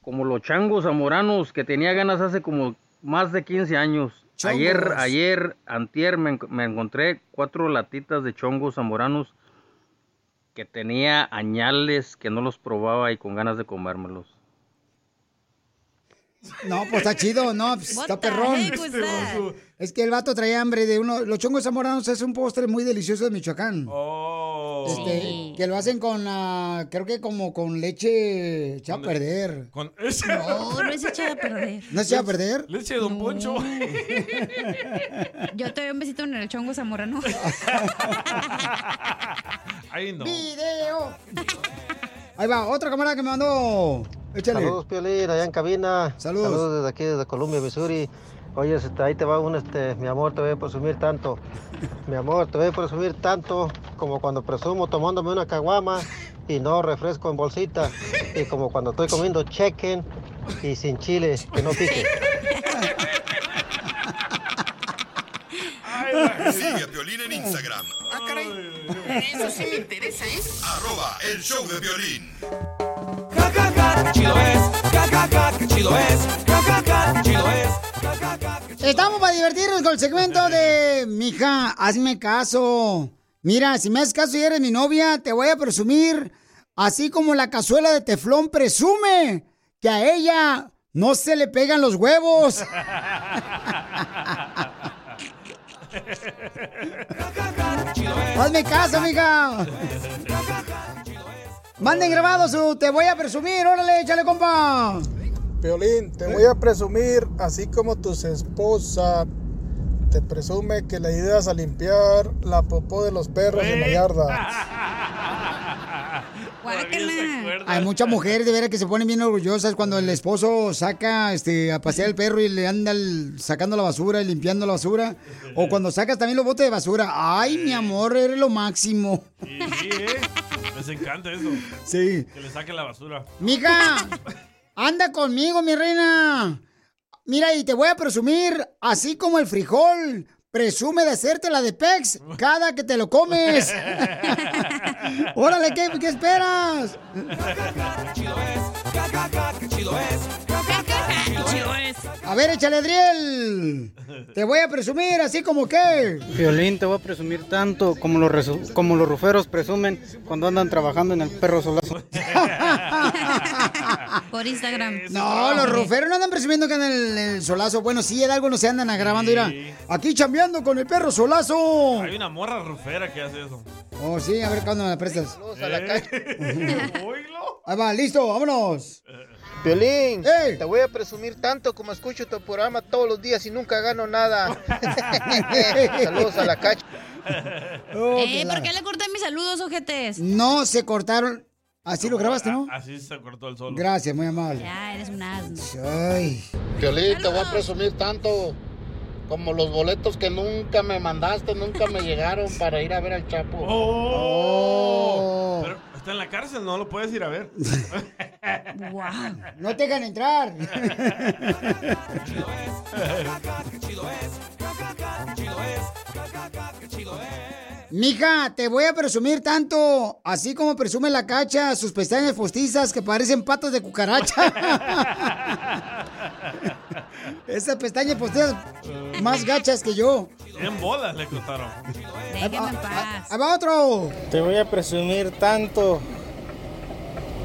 como los changos zamoranos que tenía ganas hace como más de 15 años. Chongos. Ayer, ayer, antier me, me encontré cuatro latitas de chongos zamoranos que tenía añales que no los probaba y con ganas de comérmelos. No, pues está chido, no, pues, está perrón. that? Es que el vato traía hambre de uno. Los chongos zamoranos es un postre muy delicioso de Michoacán. Oh. Este, Sí. Que lo hacen con, creo que como con leche echada a perder. Con No, no es echada a perder. ¿No se echada a perder? Leche de Don Poncho. Yo te doy un besito en el chongo zamorano. Ahí no. ¡Video! Ahí va, otro camarada que me mandó. Échale. Saludos, Piolín, allá en cabina. Saludos. desde aquí, desde Columbia, Missouri. Oye, este, ahí te va un, este, mi amor, te voy a presumir tanto. Mi amor, te voy a presumir tanto como cuando presumo tomándome una caguama y no refresco en bolsita. Y como cuando estoy comiendo chicken y sin chile, que no pique. Sigue a Piolín en Instagram. Ah, caray. Eso sí me interesa, ¿eh? Arroba el show de violín. Chido es, ja, ja, ja, qué chido es, ja, ja, ja, qué chido es. Estamos para divertirnos con el segmento de Mija, hazme caso. Mira, si me haces caso y eres mi novia, te voy a presumir, así como la cazuela de teflón presume que a ella no se le pegan los huevos. Hazme caso, mija. Manden grabado su te voy a presumir, órale, échale, compa. Violín, te voy a presumir, así como tus esposa te presume que le ayudas a limpiar la popó de los perros en la yarda. Hay muchas mujeres de veras que se ponen bien orgullosas cuando el esposo saca este, a pasear el perro y le anda el- sacando la basura y limpiando la basura. O cuando sacas también los botes de basura. Ay, mi amor, eres lo máximo. Sí, ¿eh? Les encanta eso. Sí. Que le saquen la basura. Mija, anda conmigo, mi reina. Mira, y te voy a presumir, así como el frijol presume de hacerte la de Pex cada que te lo comes. Órale, ¿qué, qué esperas? A ver, échale, Adriel. Te voy a presumir, así como que. Violín, te voy a presumir tanto como los, resu- como los ruferos presumen cuando andan trabajando en el perro solazo. Por Instagram. No, los ruferos no andan presumiendo que andan en el, el solazo. Bueno, sí, en algo no se andan grabando, mira. Aquí chambeando con el perro solazo. Hay una morra rufera que hace eso. Oh, sí, a ver cuándo me la prestas. a la calle. Ahí va, listo, vámonos. Piolín, te voy a presumir tanto como escucho tu programa todos los días y nunca gano nada. Saludos a la cacha. Oh, eh, ¿por qué le corté mis saludos, ojetes? No se cortaron. Así lo grabaste, ¿no? Así se cortó el solo. Gracias, muy amable. Ya, eres un asno. Ay. Piolín, te voy a presumir tanto como los boletos que nunca me mandaste, nunca me llegaron para ir a ver al Chapo. Oh. Pero está en la cárcel, no lo puedes ir a ver. No te dejan entrar. Mija, te voy a presumir tanto, así como presume la cacha, sus pestañas postizas que parecen patas de cucaracha. Esas pestañas postizas más gachas que yo. En bolas le costaron. Déjenme en paz. Ahí va otro. Te voy a presumir tanto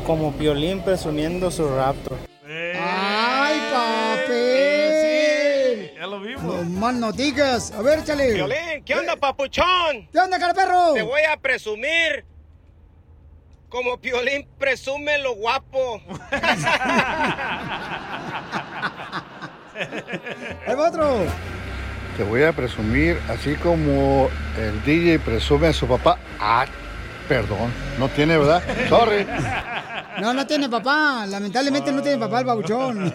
como Piolín presumiendo su raptor. ¡Ay, papi! Ya lo vimos. No más noticias. A ver, échale. Piolín, ¿qué onda, papuchón? ¿Qué onda, cara perro? Te voy a presumir como Piolín presume lo guapo. Va otro. Te voy a presumir, así como el DJ presume a su papá. Ah, perdón, no tiene, ¿verdad? Sorry. No, no tiene papá. Lamentablemente no tiene papá el babuchón.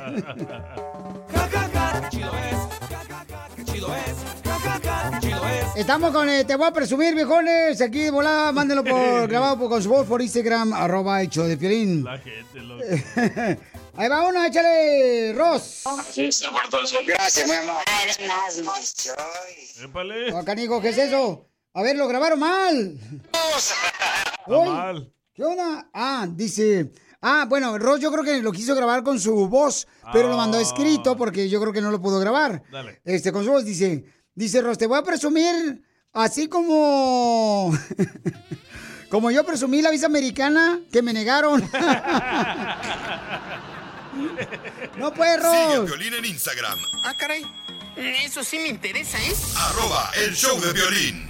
Estamos con eh, Te voy a presumir, viejones. Aquí de volada, mándenlo por grabado por, con su voz por Instagram, arroba hecho de Piolín. La gente, loco. Ahí va uno, échale, Ross. Gracias, mi amor. Eres un asno. Épale. Canijo, ¿qué es eso? A ver, lo grabaron mal. Uy, mal. ¿Qué onda? Ah, dice. Ah, bueno, Ross yo creo que lo quiso grabar con su voz, pero lo mandó escrito porque yo creo que no lo pudo grabar. Dale. Este, con su voz dice, dice Ross, te voy a presumir así como... como yo presumí la visa americana que me negaron. no puede, Sigue a Ross. Violín en Instagram, Ah, caray. Eso sí me interesa, ¿eh? arroba el show de violín.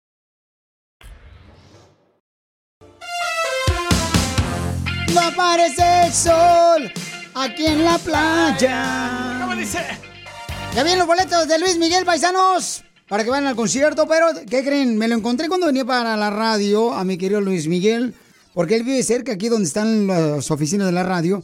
No aparece el sol aquí en la playa. ¿Cómo dice? Ya vienen los boletos de Luis Miguel Paisanos para que vayan al concierto, pero ¿qué creen? Me lo encontré cuando venía para la radio a mi querido Luis Miguel, porque él vive cerca aquí donde están las oficinas de la radio.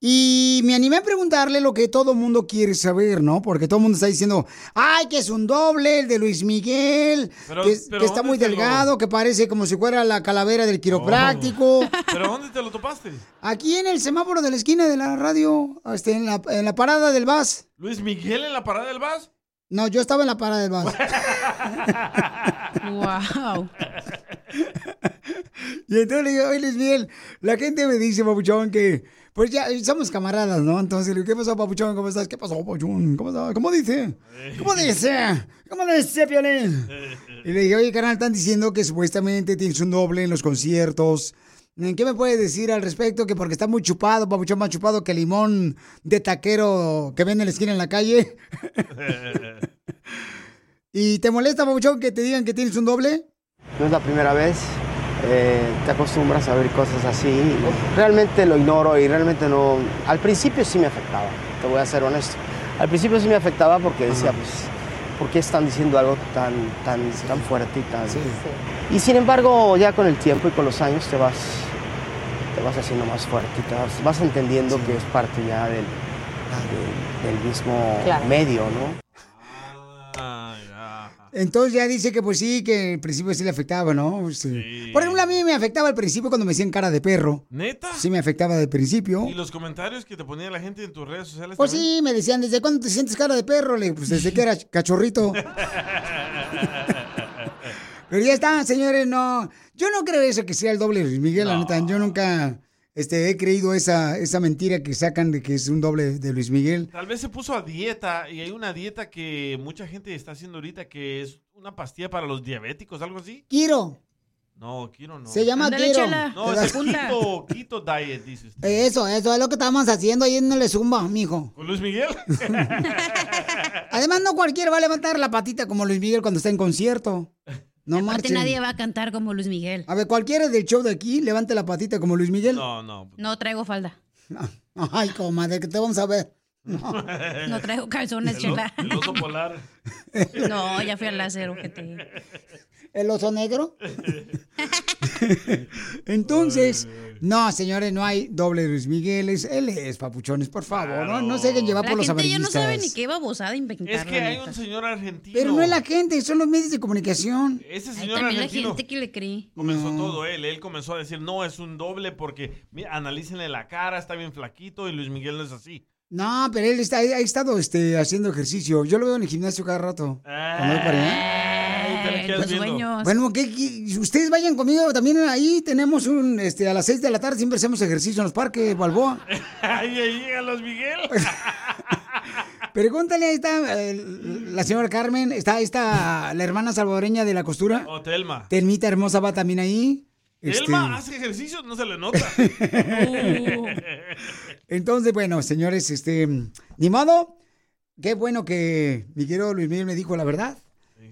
Y me animé a preguntarle lo que todo el mundo quiere saber, ¿no? Porque todo el mundo está diciendo, ay, que es un doble el de Luis Miguel, Pero- que, pero que está ¿dónde muy lo- delgado, que parece como si fuera la calavera del quiropráctico. ¿Pero dónde te lo topaste? Aquí en el semáforo de la esquina de la radio, este, en, la, en la parada del bus. ¿Luis Miguel en la parada del bus? No, yo estaba en la parada del bus. wow. Y entonces le digo, oye Luis Miguel, la gente me dice, papuchón, que pues ya somos camaradas, ¿no? Entonces le digo, ¿qué pasó, papuchón? ¿Cómo estás? ¿Qué pasó, papuchón? ¿Cómo, estás? ¿Cómo dice? ¿Cómo dice? ¿Cómo dice, Piolín? Y le dije, oye, carnal, están diciendo que supuestamente tienes un doble en los conciertos. ¿Qué me puedes decir al respecto? Que porque está muy chupado, papuchón, más chupado que limón de taquero que vende en la esquina en la calle. ¿Y te molesta, papuchón, que te digan que tienes un doble? No es la primera vez. Eh, te acostumbras a ver cosas así. Realmente lo ignoro y realmente no... Al principio sí me afectaba, te voy a ser honesto. Al principio sí me afectaba porque decía, pues, ¿por qué están diciendo algo tan, tan, tan fuerte y tan... Y sin embargo, ya con el tiempo y con los años te vas, te vas haciendo más fuerte y te vas, vas entendiendo que es parte ya del, del, del mismo Claro. medio, ¿no? Entonces ya dice que pues sí, que al principio sí le afectaba, ¿no? Sí. Por ejemplo, a mí me afectaba al principio cuando me decían cara de perro. ¿Neta? Sí me afectaba de principio. ¿Y los comentarios que te ponía la gente en tus redes sociales? Pues también? sí, me decían, ¿desde cuándo te sientes cara de perro? Le digo, pues desde que era cachorrito. Pero ya está, señores, no. Yo no creo eso que sea el doble Luis Miguel, la neta. Yo nunca este, he creído esa, esa mentira que sacan de que es un doble de Luis Miguel. Tal vez se puso a dieta y hay una dieta que mucha gente está haciendo ahorita que es una pastilla para los diabéticos, algo así. Kiro, No, Kiro no. Se llama Kiro. Chela. No, es. Keto, Keto Diet, dices. eh, eso, eso es lo que estábamos haciendo ahí en el Zumba, mijo. ¿Con Luis Miguel? Además, no cualquiera va a levantar la patita como Luis Miguel cuando está en concierto. No Aparte marchen. nadie va a cantar como Luis Miguel. A ver, cualquiera del show de aquí, levante la patita como Luis Miguel. No, no. No traigo falda. Ay, comadre, que te vamos a ver. No traigo calzones, El, chela. el oso polar. No, ya fui al láser, ojete. ¿El oso negro? Entonces, no, señores, no hay doble Luis Miguel. es- él es papuchones, por favor. No, no se dejen llevar La por los gente ya no amarillistas. sabe ni qué babosada inventar. Es que la hay neta. un señor argentino. Pero no es la gente, son los medios de comunicación. Ese Ay, señor también la argentino gente que le cree. comenzó todo él. Él comenzó a decir, no, es un doble porque, mira, analícenle la cara, está bien flaquito y Luis Miguel no es así. No, pero él está, ha estado este, haciendo ejercicio. Yo lo veo en el gimnasio cada rato. Cuando voy para allá. Ay, los. Bueno, ¿qué, qué? ustedes vayan conmigo también ahí. Tenemos un, este, a las 6 de la tarde siempre hacemos ejercicio en los parques, Balboa. Ahí ahí llega Luis Miguel. Pregúntale, ahí está eh, la señora Carmen, está, ahí está la hermana salvadoreña de la costura. O Telma. Telmita hermosa va también ahí. Este, Telma hace ejercicio, no se le nota. Entonces, bueno, señores, este, ni modo. Qué bueno que mi querido Luis Miguel me dijo la verdad.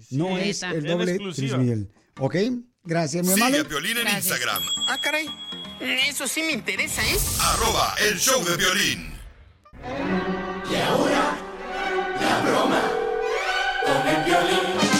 No es está. el doble Luis. Miguel. ¿Ok? Gracias, mi Sigue amable. a Piolín en Instagram. Ah, caray. Eso sí me interesa, ¿eh? Arroba el show de violín. Y ahora, la broma con el violín.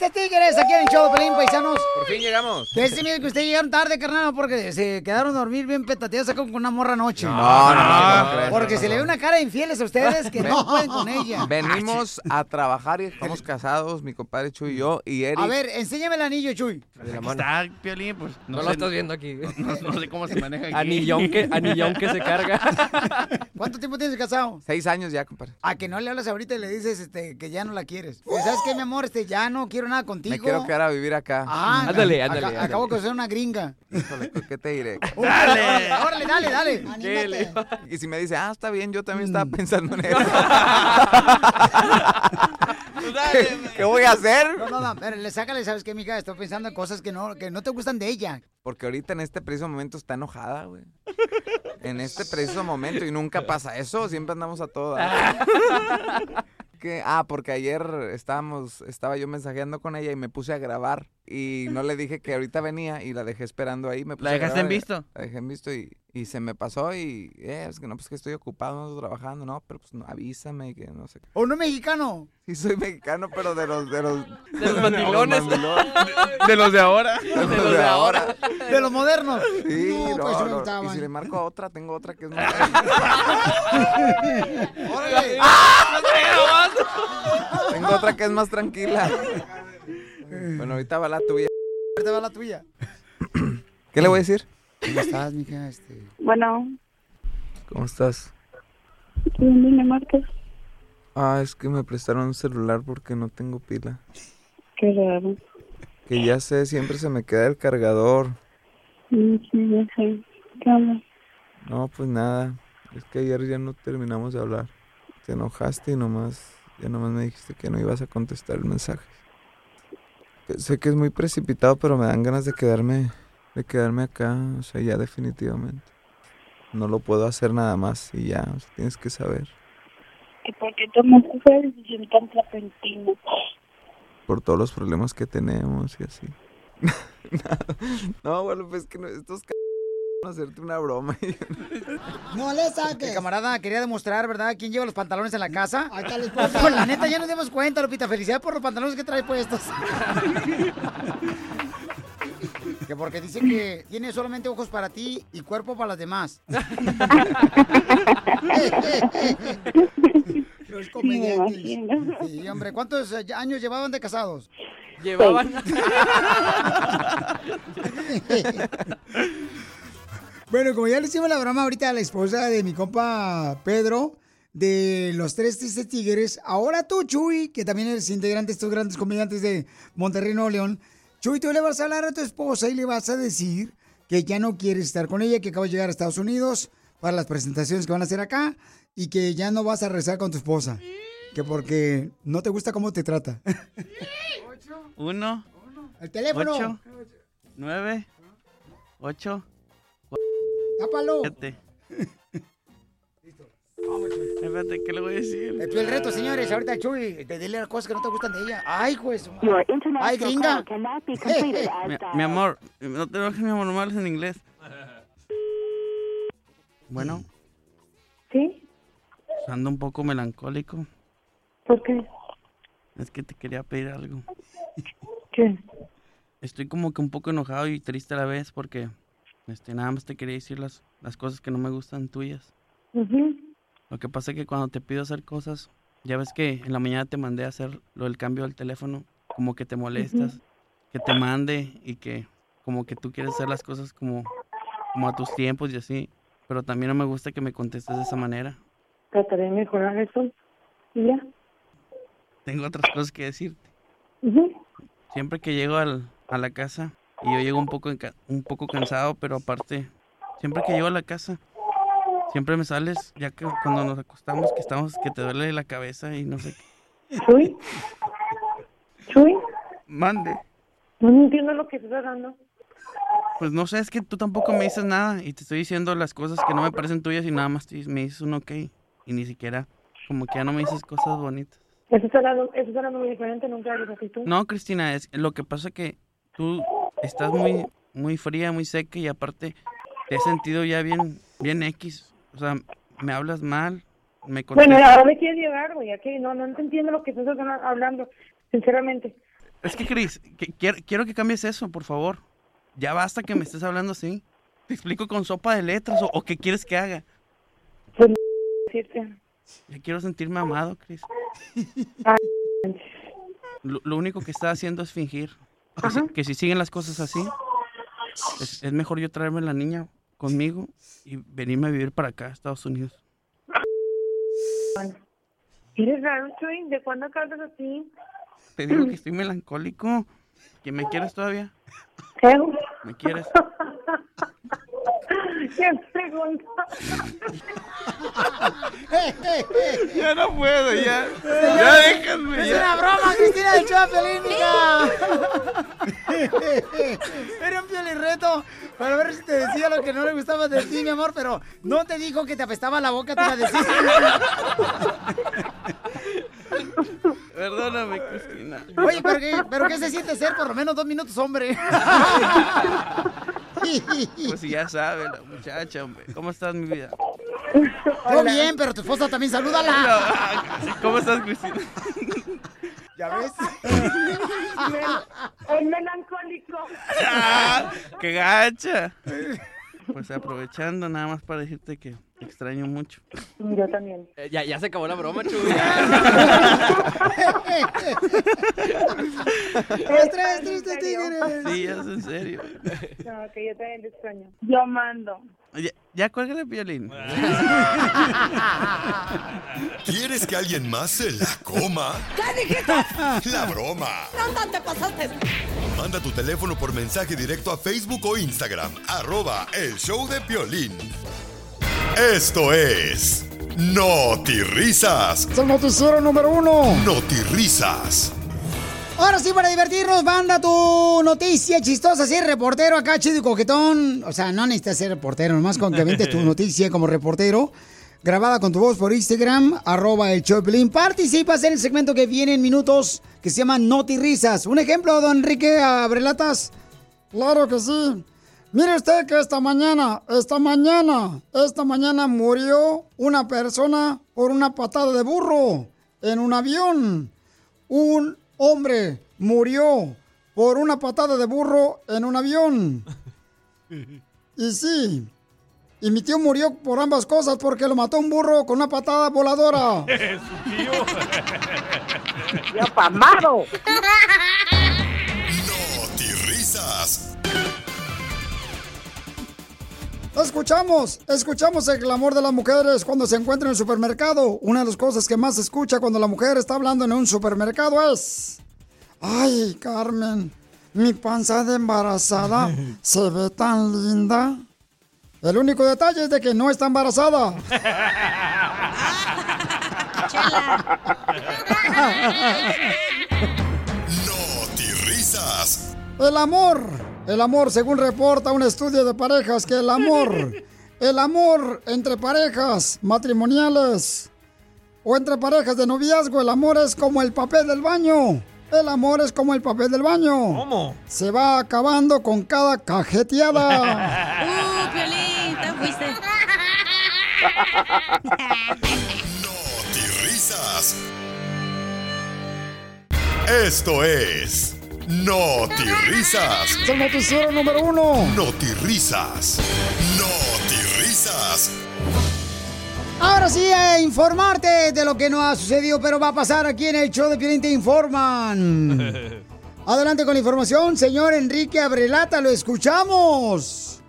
Tristes tigres aquí en el show de Pelín, paisanos. Por fin llegamos. Este mire que ustedes llegaron tarde, carnal, porque se quedaron a dormir bien petateados acá con una morra anoche. No, no, no, no crees, Porque no, se le ve una cara de infieles a ustedes que no pueden con ella. Venimos a trabajar y estamos casados, mi compadre Chuy y yo, y Eric. A ver, enséñame el anillo, Chuy. De la Aquí mano. está, Piolín, pues. No lo sé- estás viendo aquí. No, no sé cómo se maneja aquí. Anillón que- anillón que se carga. ¿Cuánto tiempo tienes casado? Seis años ya, compadre. A que no le hablas ahorita y le dices este, que ya no la quieres. Pues, ¿Sabes qué, mi amor? Este, ya no quiero nada contigo. Me quiero quedar a vivir acá. Ah, ándale, ándale. ac- Acabo de conocer una gringa. Híjole, ¿qué te diré? Órale, órale, dale, dale. ¿Qué le- Y si me dice, ah, está bien, yo también estaba pensando en eso. ¿Qué, qué voy a hacer? No, no, no, pero le sácale, ¿sabes qué, mija? Estoy pensando en cosas que no, que no te gustan de ella. Porque ahorita en este preciso momento está enojada, güey. En este preciso momento y nunca pasa eso, siempre andamos a todas. Que, ah, porque ayer estábamos, estaba yo mensajeando con ella y me puse a grabar y no le dije que ahorita venía y la dejé esperando ahí. Me puse ¿La dejaste en visto? La dejé en visto y, y se me pasó y, eh, es que no, pues que estoy ocupado, no estoy trabajando, no, pero pues no, avísame que no sé. qué. ¿O no mexicano? Sí soy mexicano, pero de los, de los, De los mandilones. De los de ahora. De los de ahora. De los modernos. Sí, No, no, pues, no. Y si le marco a otra, tengo otra que es más. ¡Órale! tengo otra que es más tranquila. Bueno, ahorita va la tuya. Ahorita va la tuya. ¿Qué le voy a decir? ¿Cómo estás, mija? Este... Bueno, ¿Cómo estás? ¿dónde me marcas? Ah, es que me prestaron un celular porque no tengo pila. Qué raro. Que ya sé, siempre se me queda el cargador. Sí, ya sé. ¿Qué onda? No, pues nada. Es que ayer ya no terminamos de hablar. Te enojaste y nomás, ya nomás me dijiste que no ibas a contestar el mensaje. Sé que es muy precipitado, pero me dan ganas de quedarme, de quedarme acá, o sea, ya definitivamente. No lo puedo hacer nada más y ya, o sea, tienes que saber. ¿Y por qué tomaste esa decisión tan repentina? Por todos los problemas que tenemos y así. No, bueno, pues que no, estos hacerte una broma. No le saques. camarada quería demostrar, ¿verdad? ¿Quién lleva los pantalones en la casa? Ahí está la esposa. la neta, ya nos dimos cuenta, Lupita. Felicidades por los pantalones que trae puestos. que porque dice que tiene solamente ojos para ti y cuerpo para las demás. Los comediantes. Sí, hombre, ¿cuántos eh, años llevaban de casados? Llevaban. Bueno, como ya le hicimos la broma ahorita a la esposa de mi compa Pedro, de los tres tristes tigres, ahora tú, Chuy, que también eres integrante de estos grandes comediantes de Monterrey, Nuevo León, Chuy, tú le vas a hablar a tu esposa y le vas a decir que ya no quieres estar con ella, que acaba de llegar a Estados Unidos para las presentaciones que van a hacer acá y que ya no vas a rezar con tu esposa. Que porque no te gusta cómo te trata. Uno. El teléfono. Ocho. Nueve. Ocho. Tápalo. Siete. Espérate, ¿qué le voy a decir? El reto, señores, ahorita Chuy, te dile las cosas que no te gustan de ella. Ay, juez. Your Ay, gringa. call cannot be completed as Mi, amor, no te enojes, mi amor, no me hables en inglés. Bueno, ¿Sí? ando un poco melancólico. ¿Por qué? Es que te quería pedir algo. ¿Qué? Estoy como que un poco enojado y triste a la vez porque este, nada más te quería decir las, las cosas que no me gustan tuyas. Lo que pasa es que cuando te pido hacer cosas, ya ves que en la mañana te mandé a hacer lo del cambio del teléfono, como que te molestas, que te mande y que como que tú quieres hacer las cosas como, como a tus tiempos y así. Pero también no me gusta que me contestes de esa manera. Trataré de mejorar eso. Y ya. Tengo otras cosas que decirte. Siempre que llego al- a la casa y yo llego un poco, un poco cansado, pero aparte, siempre que llego a la casa, siempre me sales, ya que cuando nos acostamos, que estamos, que te duele la cabeza y no sé qué. ¿Chuy? ¿Chuy? Mande. No entiendo lo que estás hablando. Pues no sé, es que tú tampoco me dices nada y te estoy diciendo las cosas que no me parecen tuyas y nada más te- me dices un ok y ni siquiera, como que ya no me dices cosas bonitas. Eso está hablando, eso está hablando muy diferente, nunca eres así tú. No, Cristina, es lo que pasa que tú estás muy, muy fría, muy seca y aparte te he sentido ya bien, bien X. O sea, me hablas mal, me Bueno, contestas. ahora me quieres llegar, güey, aquí no, no te entiendo lo que estás hablando, sinceramente. Es que, Cris, que- quiero, quiero que cambies eso, por favor. Ya basta que me estés hablando así. Te explico con sopa de letras o, o qué quieres que haga. Pues, decirte. Ya quiero sentirme amado, Cris. Lo, lo único que está haciendo es fingir. Que si, que si siguen las cosas así, es, es mejor yo traerme la niña conmigo y venirme a vivir para acá, a Estados Unidos. Eres raro, Chuy, ¿de cuándo acá hablas así? Te digo que estoy melancólico. ¿Que me quieres todavía? ¿Qué? ¿Me quieres? ¿Qué pregunta? Ya no puedo, ya. Ya déjenme, ¡Es una broma, Cristina de Chapelín, Era un reto para ver si te decía lo que no le gustaba de ti, mi amor, pero no te dijo que te apestaba la boca, te iba a decir. Perdóname, Cristina. Oye, ¿pero qué, ¿pero qué se siente ser por lo menos dos minutos hombre? Pues ya sabe la muchacha, hombre. ¿Cómo estás, mi vida? Todo bien, pero tu esposa también, salúdala. ¿Cómo estás, Cristina? ¿Ya ves? Es melancólico. ¡Ah! ¡Qué gacha! Pues aprovechando nada más para decirte que extraño mucho. Yo también. Eh, ya, ya se acabó la broma, Chuy. Los tres tristes tigres. Sí, es en serio. No, que yo también te extraño. Yo mando. Ya, ya cuélgale el violín. ¿Quieres que alguien más se la coma? ¿Qué dijiste? La broma. No, te pasaste. Manda tu teléfono por mensaje directo a Facebook o Instagram, arroba el show de Piolín. Esto es Risas. Es el noticiero número uno. Risas. Ahora sí, para divertirnos, manda tu noticia chistosa. Si eres reportero acá, chido y coquetón. O sea, no necesitas ser reportero, nomás con que avientes tu noticia como reportero. Grabada con tu voz por Instagram, arroba el Choplin. Participas en el segmento que viene en minutos que se llama Noti Risas. Un ejemplo, don Enrique Abrelatas. Claro que sí. Mire usted que esta mañana, esta mañana, esta mañana murió una persona por una patada de burro en un avión. Un hombre murió por una patada de burro en un avión. Y sí, y mi tío murió por ambas cosas porque lo mató un burro con una patada voladora. Su tío. ¡Ya pamado! risas. Escuchamos, escuchamos el clamor de las mujeres cuando se encuentran en el supermercado. Una de las cosas que más se escucha cuando la mujer está hablando en un supermercado es... Ay, Carmen, mi panza de embarazada se ve tan linda. El único detalle es de que no está embarazada. risas. El amor, el amor, según reporta un estudio de parejas, que el amor, el amor entre parejas matrimoniales o entre parejas de noviazgo, el amor es como el papel del baño. El amor es como el papel del baño. ¿Cómo? Se va acabando con cada cajeteada. ¡Uh, Piolín! ¡Te fuiste! risas. Esto es Notirrisas. Es el noticiero número uno. Notirrisas. Notirrisas. Ahora sí, a informarte de lo que no ha sucedido, pero va a pasar aquí en el show de Piolín Te Informan. Adelante con la información, señor Enrique Abrelata, lo escuchamos.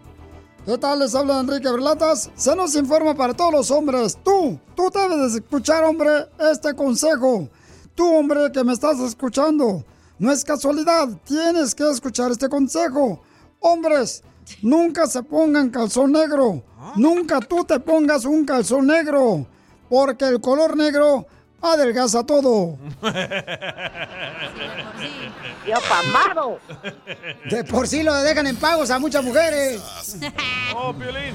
¿Qué tal les habla Enrique Abrelatas? Se nos informa para todos los hombres. Tú, tú debes de escuchar, hombre, este consejo. Tú, hombre, que me estás escuchando. No es casualidad, tienes que escuchar este consejo. Hombres, nunca se pongan calzón negro. Nunca tú te pongas un calzón negro. Porque el color negro adelgaza todo. ¡Ya pamado! De por sí lo dejan en pagos a muchas mujeres. ¡Oh, Piolín!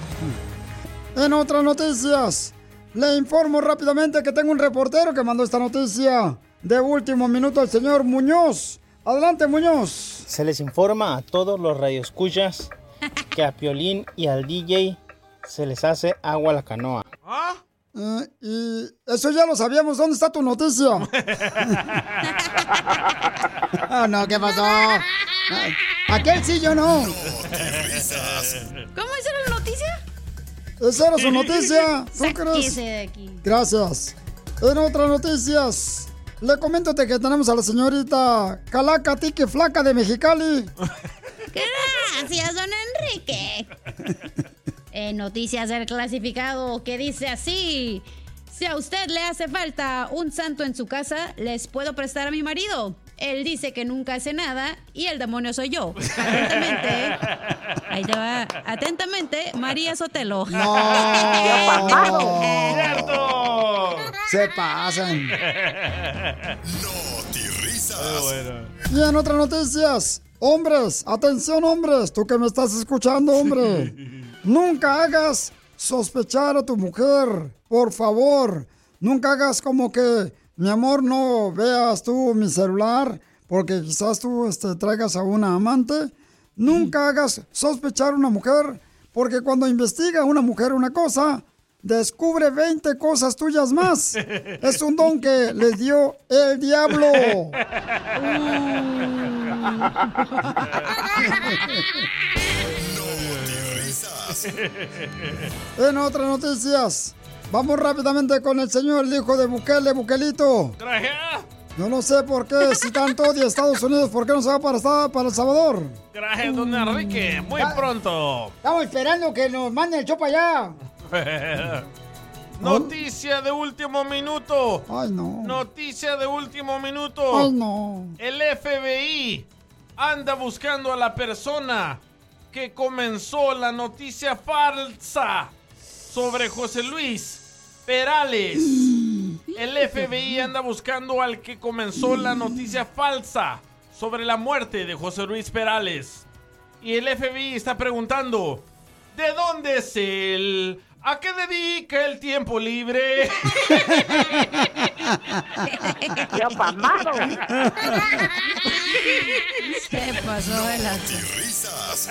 En otras noticias, le informo rápidamente que tengo un reportero que mandó esta noticia de último minuto al señor Muñoz. Adelante, Muñoz. Se les informa a todos los radioescuchas que a Piolín y al DJ se les hace agua a la canoa. Eh, y eso ya lo sabíamos. ¿Dónde está tu noticia? Ah, no, ¿qué pasó? Ay, Aquel sí, yo no. ¿Cómo hicieron la noticia? Esa era su noticia. ¿Tú crees? Sáquese de aquí. Gracias. En otras noticias, le comento que tenemos a la señorita Calaca Tique Flaca de Mexicali. Gracias, don Enrique. Eh, noticias del clasificado que dice así. Si a usted le hace falta un santo en su casa, les puedo prestar a mi marido. Él dice que nunca hace nada y el demonio soy yo. Atentamente. Ahí te va. Atentamente, María Sotelo. No. Se pasan. Y en otras noticias, hombres, atención hombres, tú que me estás escuchando, hombre. Nunca hagas sospechar a tu mujer, por favor. Nunca hagas como que, mi amor, no veas tú mi celular, porque quizás tú este, traigas a una amante. Nunca hagas sospechar a una mujer, porque cuando investiga una mujer una cosa, descubre 20 cosas tuyas más. Es un don que les dio el diablo. En otras noticias, vamos rápidamente con el señor, el hijo de Bukele, Bukelito. No lo sé por qué, si tanto odia Estados Unidos, ¿por qué no se va para El Salvador? Gracias, don Enrique. Muy pronto. Estamos esperando que nos manden el chopa allá. Noticia de último minuto. Ay, no. Noticia de último minuto. Ay, no. El FBI anda buscando a la persona que comenzó la noticia falsa sobre José Luis Perales. El FBI anda buscando al que comenzó la noticia falsa sobre la muerte de José Luis Perales. Y el FBI está preguntando, ¿de dónde es él? ¿A qué dedica el tiempo libre? ¿Qué pasó. Risas.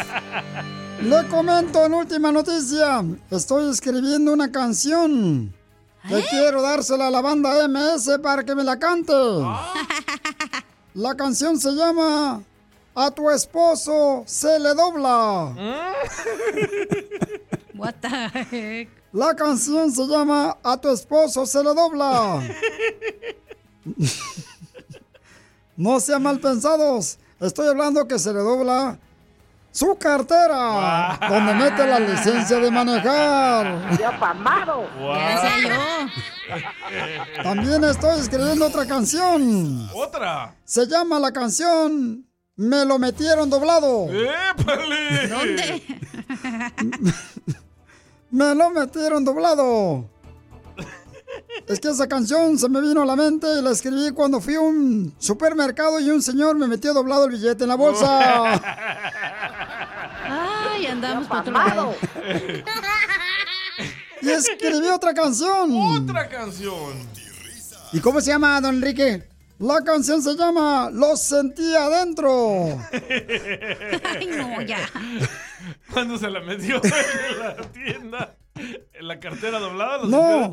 Le comento en última noticia. Estoy escribiendo una canción. Que quiero dársela a la banda MS para que me la cante. La canción se llama A tu esposo se le dobla. What the heck? La canción se llama A tu esposo se le dobla. No sean mal pensados. Estoy hablando que se le dobla su cartera, donde mete la licencia de manejar. ¡Ya sé yo. También estoy escribiendo otra canción. ¿Otra? Se llama la canción Me lo metieron doblado. ¡Épale! ¿Dónde? Me lo metieron doblado. Es que esa canción se me vino a la mente y la escribí cuando fui a un supermercado y un señor me metió doblado el billete en la bolsa. Ay, andamos para otro lado. Y escribí otra canción. Otra canción. ¿Y cómo se llama, don Enrique? La canción se llama Lo sentí adentro. Ay, no, ya. Cuando se la metió en la tienda, en la cartera doblada. ¿lo No,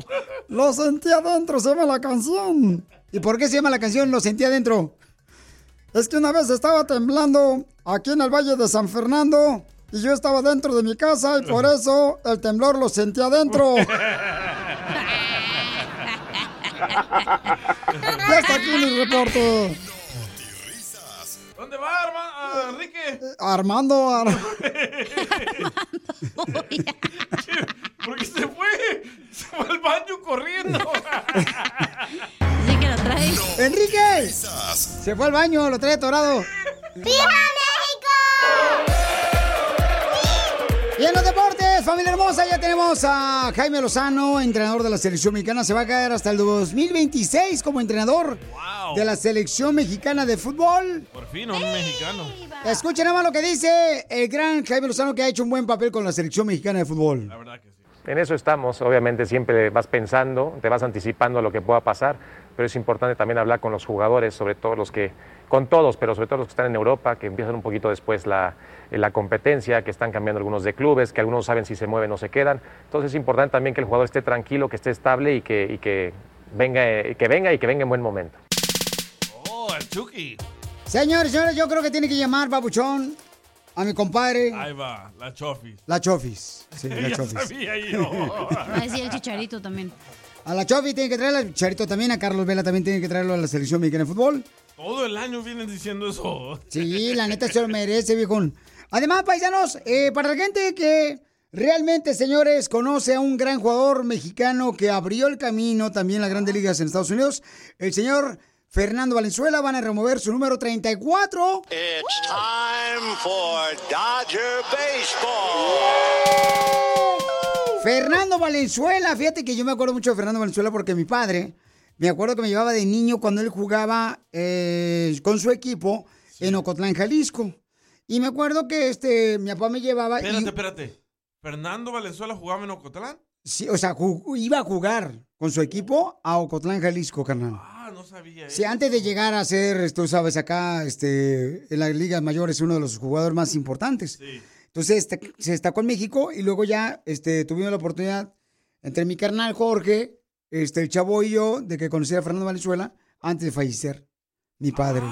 lo sentí adentro, se llama la canción. ¿Y por qué se llama la canción Lo sentí adentro? Es que una vez estaba temblando aquí en el Valle de San Fernando y yo estaba dentro de mi casa y por eso el temblor lo sentí adentro. ya está aquí mi reporte. ¿Dónde va, Arma? Enrique? Armando, Ar- ¿Por Se fue al baño, lo trae atorado. ¡Viva Y en los deportes, familia hermosa, ya tenemos a Jaime Lozano, entrenador de la selección mexicana. Se va a caer hasta el 2026 como entrenador de la selección mexicana de fútbol. Por fin, un mexicano. Escuchen nada más lo que dice el gran Jaime Lozano, que ha hecho un buen papel con la selección mexicana de fútbol. En eso estamos, obviamente siempre vas pensando, te vas anticipando a lo que pueda pasar, pero es importante también hablar con los jugadores, sobre todo los que, con todos, pero sobre todo los que están en Europa, que empiezan un poquito después la, la competencia, que están cambiando algunos de clubes, que algunos saben si se mueven o se quedan. Entonces es importante también que el jugador esté tranquilo, que esté estable y que, y que, venga, que venga y que venga en buen momento. Oh, el Chucky. Señores, señores, yo creo que tiene que llamar, babuchón, a mi compadre, Ahí va, la Chofis. la Chofis. Sí, la ya Chofis. sabía yo. Va a decir el chicharito también. A la Chofis tiene que traerla, Charito también, a Carlos Vela también tiene que traerlo a la selección mexicana de fútbol. Todo el año vienen diciendo eso. Sí, la neta se lo merece, viejón. Además, paisanos, eh, para la gente que realmente, señores, conoce a un gran jugador mexicano que abrió el camino también en las grandes ligas en Estados Unidos, el señor Fernando Valenzuela, van a remover su número 34. It's time for Dodger Baseball. Fernando Valenzuela, fíjate que yo me acuerdo mucho de Fernando Valenzuela porque mi padre, me acuerdo que me llevaba de niño cuando él jugaba eh, con su equipo en Ocotlán, Jalisco. Y me acuerdo que este, mi papá me llevaba y... Espérate, espérate. ¿Fernando Valenzuela jugaba en Ocotlán? Sí, o sea, iba a jugar con su equipo a Ocotlán, Jalisco, carnal. Ah, no sabía. Sí, antes de llegar a ser, tú sabes, acá, este, en la Liga Mayor es uno de los jugadores más importantes. Entonces, este, se destacó en México y luego ya, este, tuvimos la oportunidad, entre mi carnal Jorge, este, el chavo y yo, de que conociera a Fernando Valenzuela antes de fallecer. Mi padre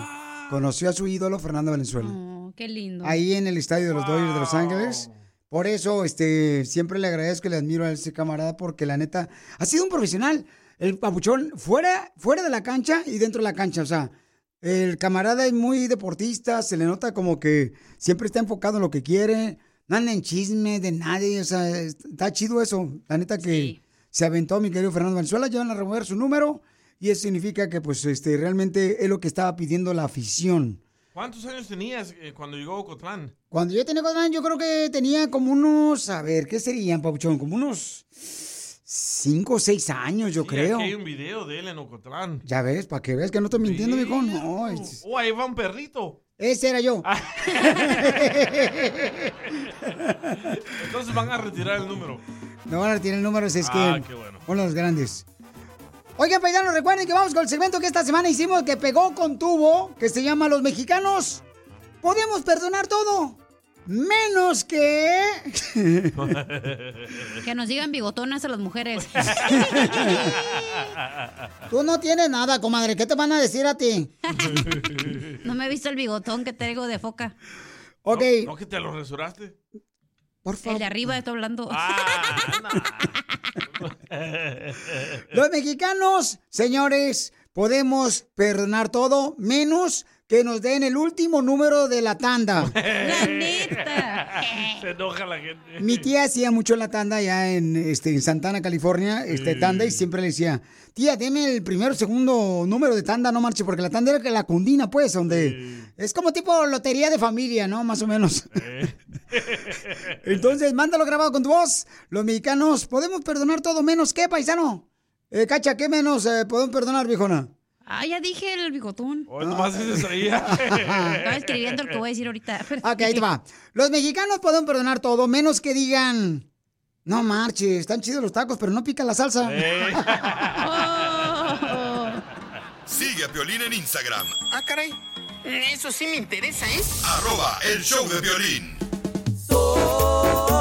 conoció a su ídolo, Fernando Valenzuela. Oh, qué lindo. Ahí en el estadio de los Dodgers de Los Ángeles. Por eso, este, siempre le agradezco y le admiro a ese camarada porque la neta ha sido un profesional. El papuchón fuera, fuera de la cancha y dentro de la cancha. O sea, el camarada es muy deportista, se le nota como que siempre está enfocado en lo que quiere. No anda en chisme de nadie. O sea, está chido eso. La neta que se aventó mi querido Fernando Venezuela. Ya van a remover su número y eso significa que, pues, este, realmente es lo que estaba pidiendo la afición. ¿Cuántos años tenías eh, cuando llegó a Ocotlán? Cuando yo tenía años, yo creo que tenía como unos, a ver, ¿qué serían, Pabuchón? Como unos cinco o seis años, yo Sí, creo. Aquí hay un video de él en Ocotlán. Ya ves, para que veas que no estoy mintiendo, mijo. No, es- Oh, ahí va un perrito. ese era yo. Entonces van a retirar el número. Me van a retirar el número, es que Ah, qué bueno. uno de los grandes. Oigan, paisanos, recuerden que vamos con el segmento que esta semana hicimos que pegó con tubo, que se llama Los Mexicanos. Podemos perdonar todo, menos que... Que nos digan bigotonas a las mujeres. Tú no tienes nada, comadre. ¿Qué te van a decir a ti? No me he visto el bigotón que traigo de foca. Ok. ¿No que te lo resuraste? Por El de arriba está hablando. Los mexicanos, señores, podemos perdonar todo, menos que nos den el último número de la tanda. La neta. Se enoja la gente. Mi tía hacía mucho la tanda allá en, este, en Santana, California, este, tanda, y siempre le decía, tía, deme el primero o segundo número de tanda, no marche, porque la tanda era que la cundina, pues, donde es como tipo lotería de familia, ¿no? Más o menos. Entonces, mándalo grabado con tu voz. Los mexicanos podemos perdonar todo menos que, paisano. Eh, Cacha, ¿qué menos eh, podemos perdonar, viejona? Ah, ya dije el bigotón. Hoy nomás se distraía. Estaba escribiendo lo que voy a decir ahorita. Ok, ahí te va. Los mexicanos podemos perdonar todo, menos que digan, no marches, están chidos los tacos, pero no pica la salsa. Sigue a Piolín en Instagram, Ah, caray. Eso sí me interesa, ¿eh? arroba el show de violín. Con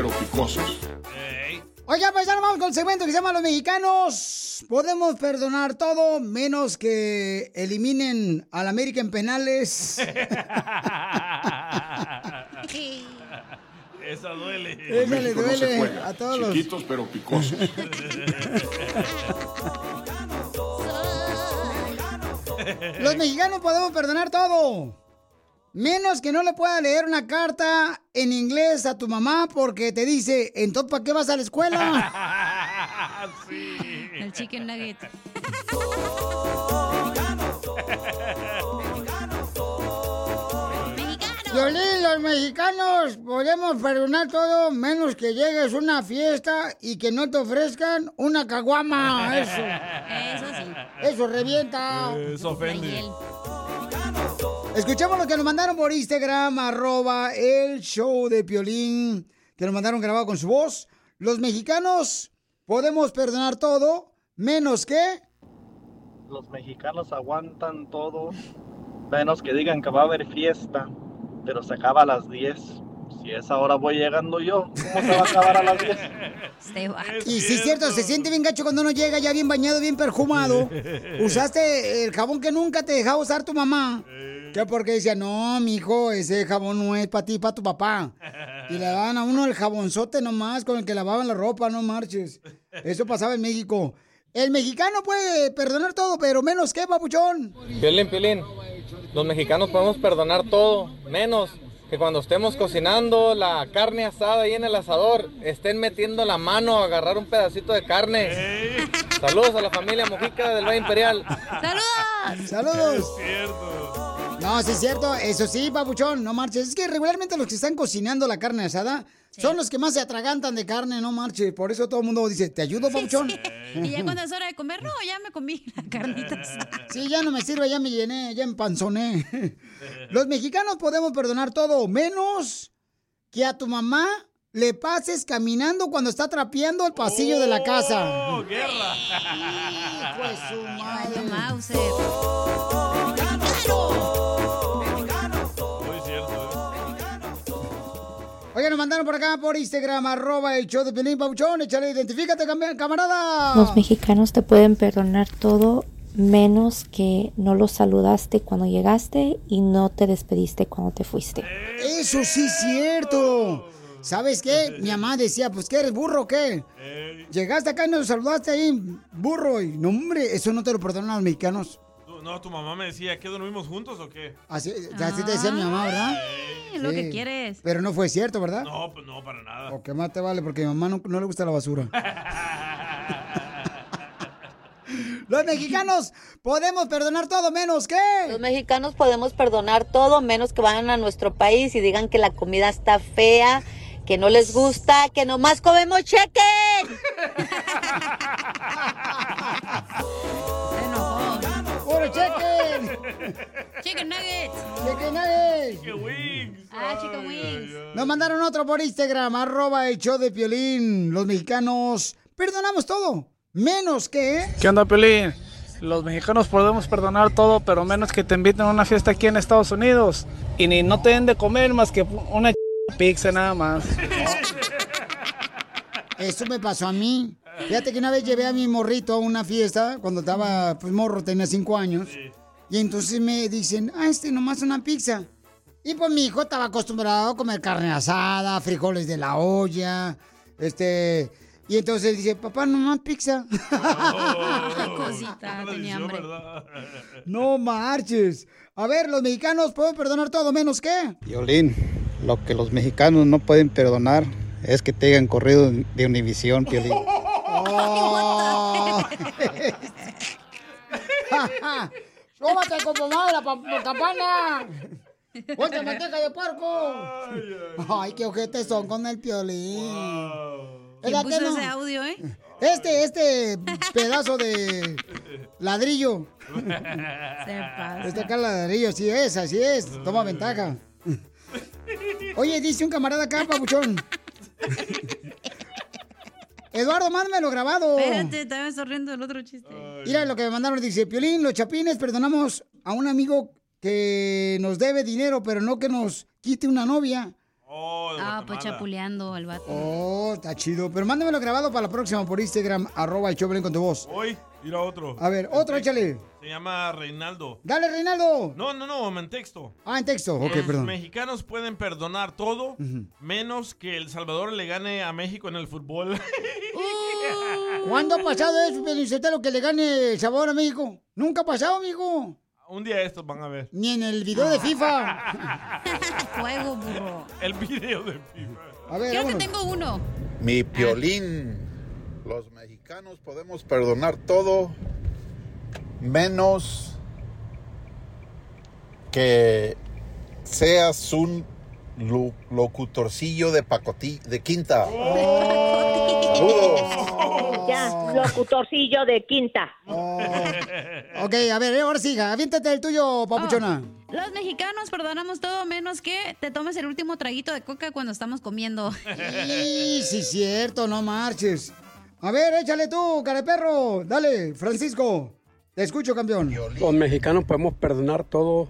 pero picosos. Oiga, pues ahora vamos con el segmento que se llama Los Mexicanos. Podemos perdonar todo, menos que eliminen al América en penales. Esa duele. Esa le no duele a todos los... Chiquitos pero picosos. Los mexicanos podemos perdonar todo. Menos que no le pueda leer una carta en inglés a tu mamá porque te dice, entonces ¿para qué vas a la escuela? El chicken nugget. Violín, los mexicanos podemos perdonar todo menos que llegues a una fiesta y que no te ofrezcan una caguama. Eso. Eso sí. Eso revienta. Eso ofende. Escuchamos lo que nos mandaron por Instagram, arroba el show de Piolín, que nos mandaron grabado con su voz. Los mexicanos podemos perdonar todo, menos que... Los mexicanos aguantan todo, menos que digan que va a haber fiesta, pero se acaba a las 10. Si a esa hora voy llegando yo, ¿cómo se va a acabar a las 10? Y sí, es cierto, se siente bien gacho cuando uno llega ya bien bañado, bien perfumado. Usaste el jabón que nunca te dejaba usar tu mamá. Que porque decía, no, mijo, ese jabón no es para ti, para tu papá. Y le daban a uno el jabonzote nomás con el que lavaban la ropa, no marches. Eso pasaba en México. El mexicano puede perdonar todo, pero menos que, papuchón. Piolín, Piolín, los mexicanos podemos perdonar todo, menos que cuando estemos cocinando la carne asada ahí en el asador, estén metiendo la mano a agarrar un pedacito de carne. Saludos a la familia Mojica del Valle Imperial. ¡Saludos! ¡Saludos! cierto. No, sí es cierto, eso sí, papuchón, no marches. Es que regularmente los que están cocinando la carne asada son los que más se atragantan de carne, no marches. Por eso todo el mundo dice, ¿te ayudo, papuchón? Y ya cuando es hora de comer, no, ya me comí la carnita asada. Sí, ya no me sirve, ya me llené, ya empanzoné. Los mexicanos podemos perdonar todo, menos que a tu mamá le pases caminando cuando está trapeando el pasillo de la casa. ¡Oh, guerra! Pues su madre. Mauser. Muy cierto. Oye, nos mandaron por acá por Instagram, arroba el show de Pelín Pauchón. Échale, identifícate, cam- camarada. Los mexicanos te pueden perdonar todo menos que no los saludaste cuando llegaste y no te despediste cuando te fuiste. Eso sí es cierto. ¿Sabes qué? Mi mamá decía, pues, ¿qué eres burro o qué? Llegaste acá y nos saludaste ahí, burro. Y no, hombre, eso no te lo perdonan los mexicanos. No, tu mamá me decía, ¿qué dormimos juntos o qué? Así, así te decía mi mamá, ¿verdad? Es lo que Sí. quieres. Pero no fue cierto, ¿verdad? No, pues no, para nada. O que más te vale, porque a mi mamá no, no le gusta la basura. Los mexicanos podemos perdonar todo menos que. Los mexicanos podemos perdonar todo menos que vayan a nuestro país y digan que la comida está fea, que no les gusta, que nomás comemos cheque. ¡Puro chicken! Chicken nuggets. ¡Chicken nuggets! Chicken wings. Ah, chicken wings. Nos mandaron otro por Instagram, arroba el show de Piolín. Los mexicanos perdonamos todo. Menos que... ¿Qué onda, Pelín? Los mexicanos podemos perdonar todo, pero menos que te inviten a una fiesta aquí en Estados Unidos y ni no te den de comer más que una pizza nada más. Eso me pasó a mí. Fíjate que una vez llevé a mi morrito a una fiesta cuando estaba, pues morro, tenía cinco años. Y entonces me dicen, ah, este nomás una pizza. Y pues mi hijo estaba acostumbrado a comer carne asada, frijoles de la olla, este... Y entonces dice, papá, nomás pizza. Ay, cosita, tenía hambre. no marches. A ver, los mexicanos pueden perdonar todo, menos que... Violín, lo que los mexicanos no pueden perdonar es que te hayan corrido de Univisión, Piolín. Oh. ¡Súbate como madre, pa- campana! ¡Ponte manteca de puerco! Ay, qué ojetes son con el piolín. ¿Quién ¿Verdad puso que no? ese audio, eh? Este, este pedazo de ladrillo. Se pasa. Este acá ladrillo, así es, así es. Toma ventaja. Oye, dice un camarada acá, pabuchón. Eduardo, mándamelo grabado. Espérate, también estoy riendo del otro chiste. Mira lo que me mandaron, dice, Piolín, los chapines perdonamos a un amigo que nos debe dinero, pero no que nos quite una novia. Ah, pues chapuleando al vato. Oh, está chido. Pero mándamelo grabado para la próxima por Instagram, arroba el Piolín con tu voz. Hoy, mira otro. A ver, otro, échale. Se llama Reinaldo. Dale, Reinaldo. No, no, no, en texto. Ah, en texto. Ok, Los perdón. mexicanos pueden perdonar todo, menos que El Salvador le gane a México en el fútbol. ¿Cuándo ha pasado eso, Pelincetero, que le gane el sabor a México? Nunca ha pasado, amigo. Un día estos van a ver. Ni en el video de FIFA. Fuego, burro. El video de FIFA. A ver, Creo que tengo uno. Mi piolín. Los mexicanos podemos perdonar todo menos que seas un locutorcillo de pacotí, de quinta. Saludos. Ya, locutorcillo de quinta. Ok, a ver, ahora siga. Aviéntate el tuyo, papuchona. Los mexicanos perdonamos todo menos que te tomes el último traguito de coca cuando estamos comiendo. Sí, sí, cierto, no marches. A ver, échale tú, perro. Dale, Francisco. Te escucho, campeón. Los mexicanos podemos perdonar todo,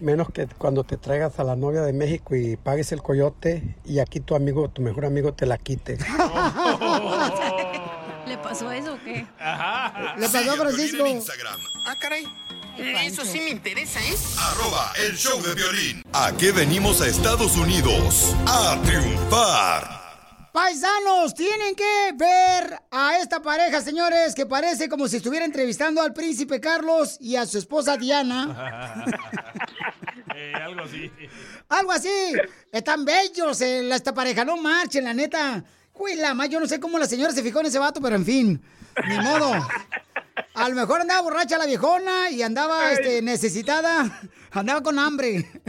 menos que cuando te traigas a la novia de México y pagues el coyote y aquí tu amigo, tu mejor amigo te la quite. ¿Le pasó eso o qué? Ajá. Le pasó a Francisco. Ah, caray. Eso sí me interesa, ¿eh? Arroba el show de violín. ¿A qué venimos a Estados Unidos? A triunfar. Paisanos, tienen que ver a esta pareja, señores, que parece como si estuviera entrevistando al príncipe Carlos y a su esposa Diana. Eh, algo así. Algo así. Están bellos eh, esta pareja, no marchen, la neta. Uy, la más, yo no sé cómo la señora se fijó en ese vato, pero en fin, ni modo. A lo mejor andaba borracha la viejona y andaba este, necesitada, andaba con hambre.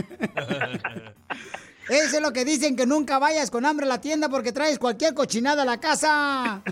Eso es lo que dicen, que nunca vayas con hambre a la tienda porque traes cualquier cochinada a la casa.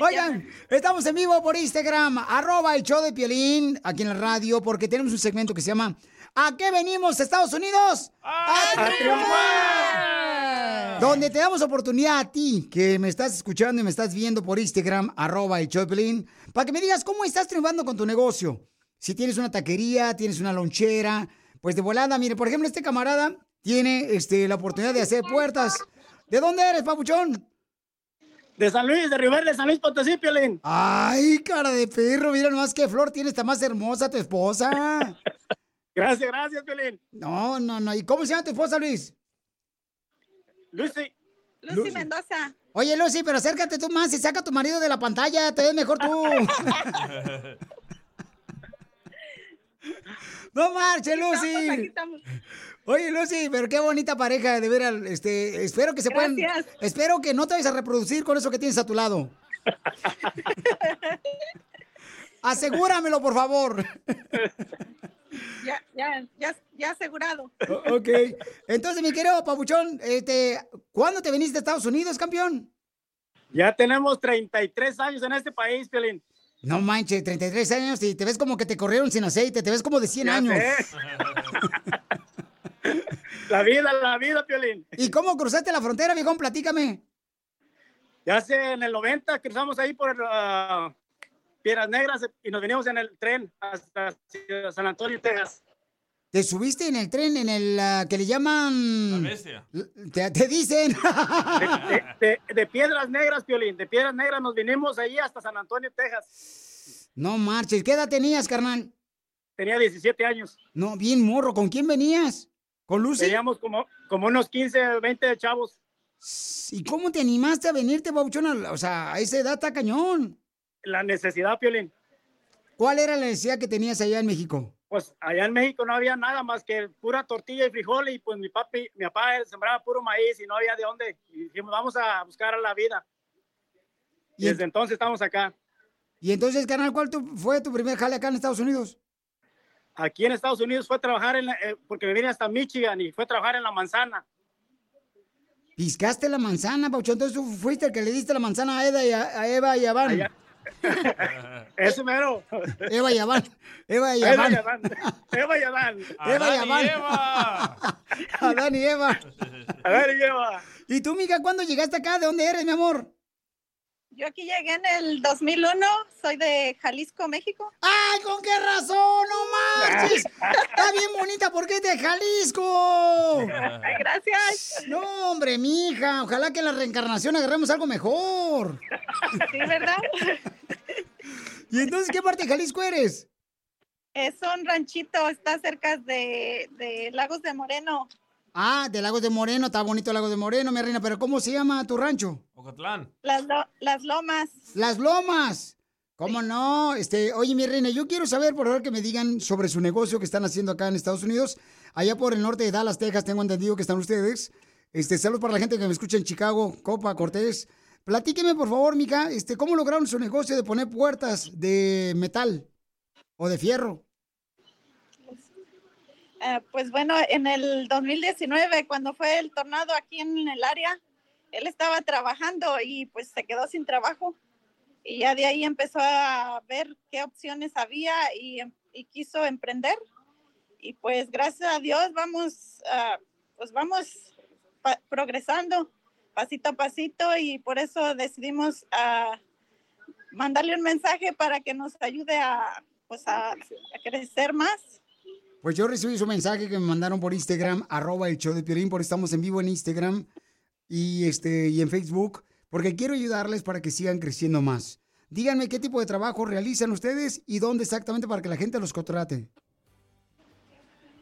Oigan, estamos en vivo por Instagram, arroba el show de Piolín, aquí en la radio, porque tenemos un segmento que se llama ¿A qué venimos, Estados Unidos? ¡A, triunfar! Donde te damos oportunidad a ti, que me estás escuchando y me estás viendo por Instagram, arroba el show de Piolín, para que me digas cómo estás triunfando con tu negocio. Si tienes una taquería, tienes una lonchera, pues de volada, mire, por ejemplo, este camarada tiene este, la oportunidad de hacer puertas. ¿De dónde eres, papuchón? De San Luis, de River de San Luis Potosí, Piolín. Ay, cara de perro, mira nomás qué flor tiene, está más hermosa tu esposa. Gracias, gracias, Piolín. No, no, no. ¿Y cómo se llama tu esposa, Luis? Lucy. Lucy Mendoza. Oye, Lucy, pero acércate tú más y saca a tu marido de la pantalla, te ves mejor tú. no marches, Lucy. Oye, Lucy, pero qué bonita pareja, de veras, este, espero que se puedan, Gracias. espero que no te vayas a reproducir con eso que tienes a tu lado. Asegúramelo, por favor. Ya, ya, ya, ya asegurado. O- Ok. Entonces, mi querido Pabuchón, este, ¿cuándo te viniste a Estados Unidos, campeón? Ya tenemos 33 años en este país, Piolín. No manches, 33 años y te ves como que te corrieron sin aceite, te ves como de 100 Ya años. La vida, la vida, Piolín. ¿Y cómo cruzaste la frontera, viejón? Platícame. Ya hace en el 90 cruzamos ahí por ah, Piedras Negras y nos venimos en el tren hasta San Antonio, Texas. ¿Te subiste en el tren, en el ah, que le llaman... La bestia. Te, te dicen. De, de- de Piedras Negras, Piolín, de Piedras Negras nos vinimos ahí hasta San Antonio, Texas. No marches, ¿qué edad tenías, carnal? Tenía 17 años. No, bien morro, ¿con quién venías? ¿Con Lucy? Teníamos como, como unos 15, 20 chavos. ¿Y cómo te animaste a venirte, Pabuchón? O sea, a esa edad está cañón. La necesidad, Piolín. ¿Cuál era la necesidad que tenías allá en México? Pues allá en México no había nada más que pura tortilla y frijol y pues mi papi, mi papá sembraba puro maíz y no había de dónde. Y dijimos, vamos a buscar la vida. Y desde entonces estamos acá. Y entonces, carnal, ¿cuál tu- fue tu primer jale acá en Estados Unidos? Aquí en Estados Unidos fue a trabajar, en la- eh, porque me vine hasta Michigan y fue a trabajar en la manzana. Piscaste la manzana, Pabuchón. Entonces tú fuiste el que le diste la manzana a, Eda y a, a Eva y a Van. Eso mero. Eva y Adán. Eva y Eva Adán. y Adán. Eva y Adán. Eva y Adán. Adán y Eva. Adán y Eva. ¿Y tú, mica, cuándo llegaste acá? ¿De dónde eres, mi amor? Yo aquí llegué en el 2001, soy de Jalisco, México. ¡Ay, con qué razón! ¡No marches! Está bien bonita porque es de Jalisco. Ay, gracias. No, hombre, mija. Ojalá que en la reencarnación agarremos algo mejor. Sí, ¿verdad? ¿Y entonces qué parte de Jalisco eres? Es un ranchito, está cerca de, de Lagos de Moreno. Ah, de Lagos de Moreno. Está bonito Lagos de Moreno, mi reina. Pero ¿cómo se llama tu rancho? Ocotlán. Las, lo- las Lomas. Las Lomas. ¿Cómo no? Este, oye, mi reina, yo quiero saber, por favor, que me digan sobre su negocio que están haciendo acá en Estados Unidos. Allá por el norte de Dallas, Texas, tengo entendido que están ustedes. Este, saludos para la gente que me escucha en Chicago, Copa, Cortés. Platíqueme, por favor, Mica, este, ¿cómo lograron su negocio de poner puertas de metal o de fierro? Eh, pues bueno, en el 2019, cuando fue el tornado aquí en el área, él estaba trabajando y pues se quedó sin trabajo. Y ya de ahí empezó a ver qué opciones había y, quiso emprender. Y pues gracias a Dios vamos, ah, pues vamos progresando pasito a pasito y por eso decidimos ah, mandarle un mensaje para que nos ayude a, pues a crecer más. Pues yo recibí su mensaje que me mandaron por Instagram, arroba el show de Piolín, porque estamos en vivo en Instagram y, este, y en Facebook, porque quiero ayudarles para que sigan creciendo más. Díganme qué tipo de trabajo realizan ustedes y dónde exactamente para que la gente los contrate.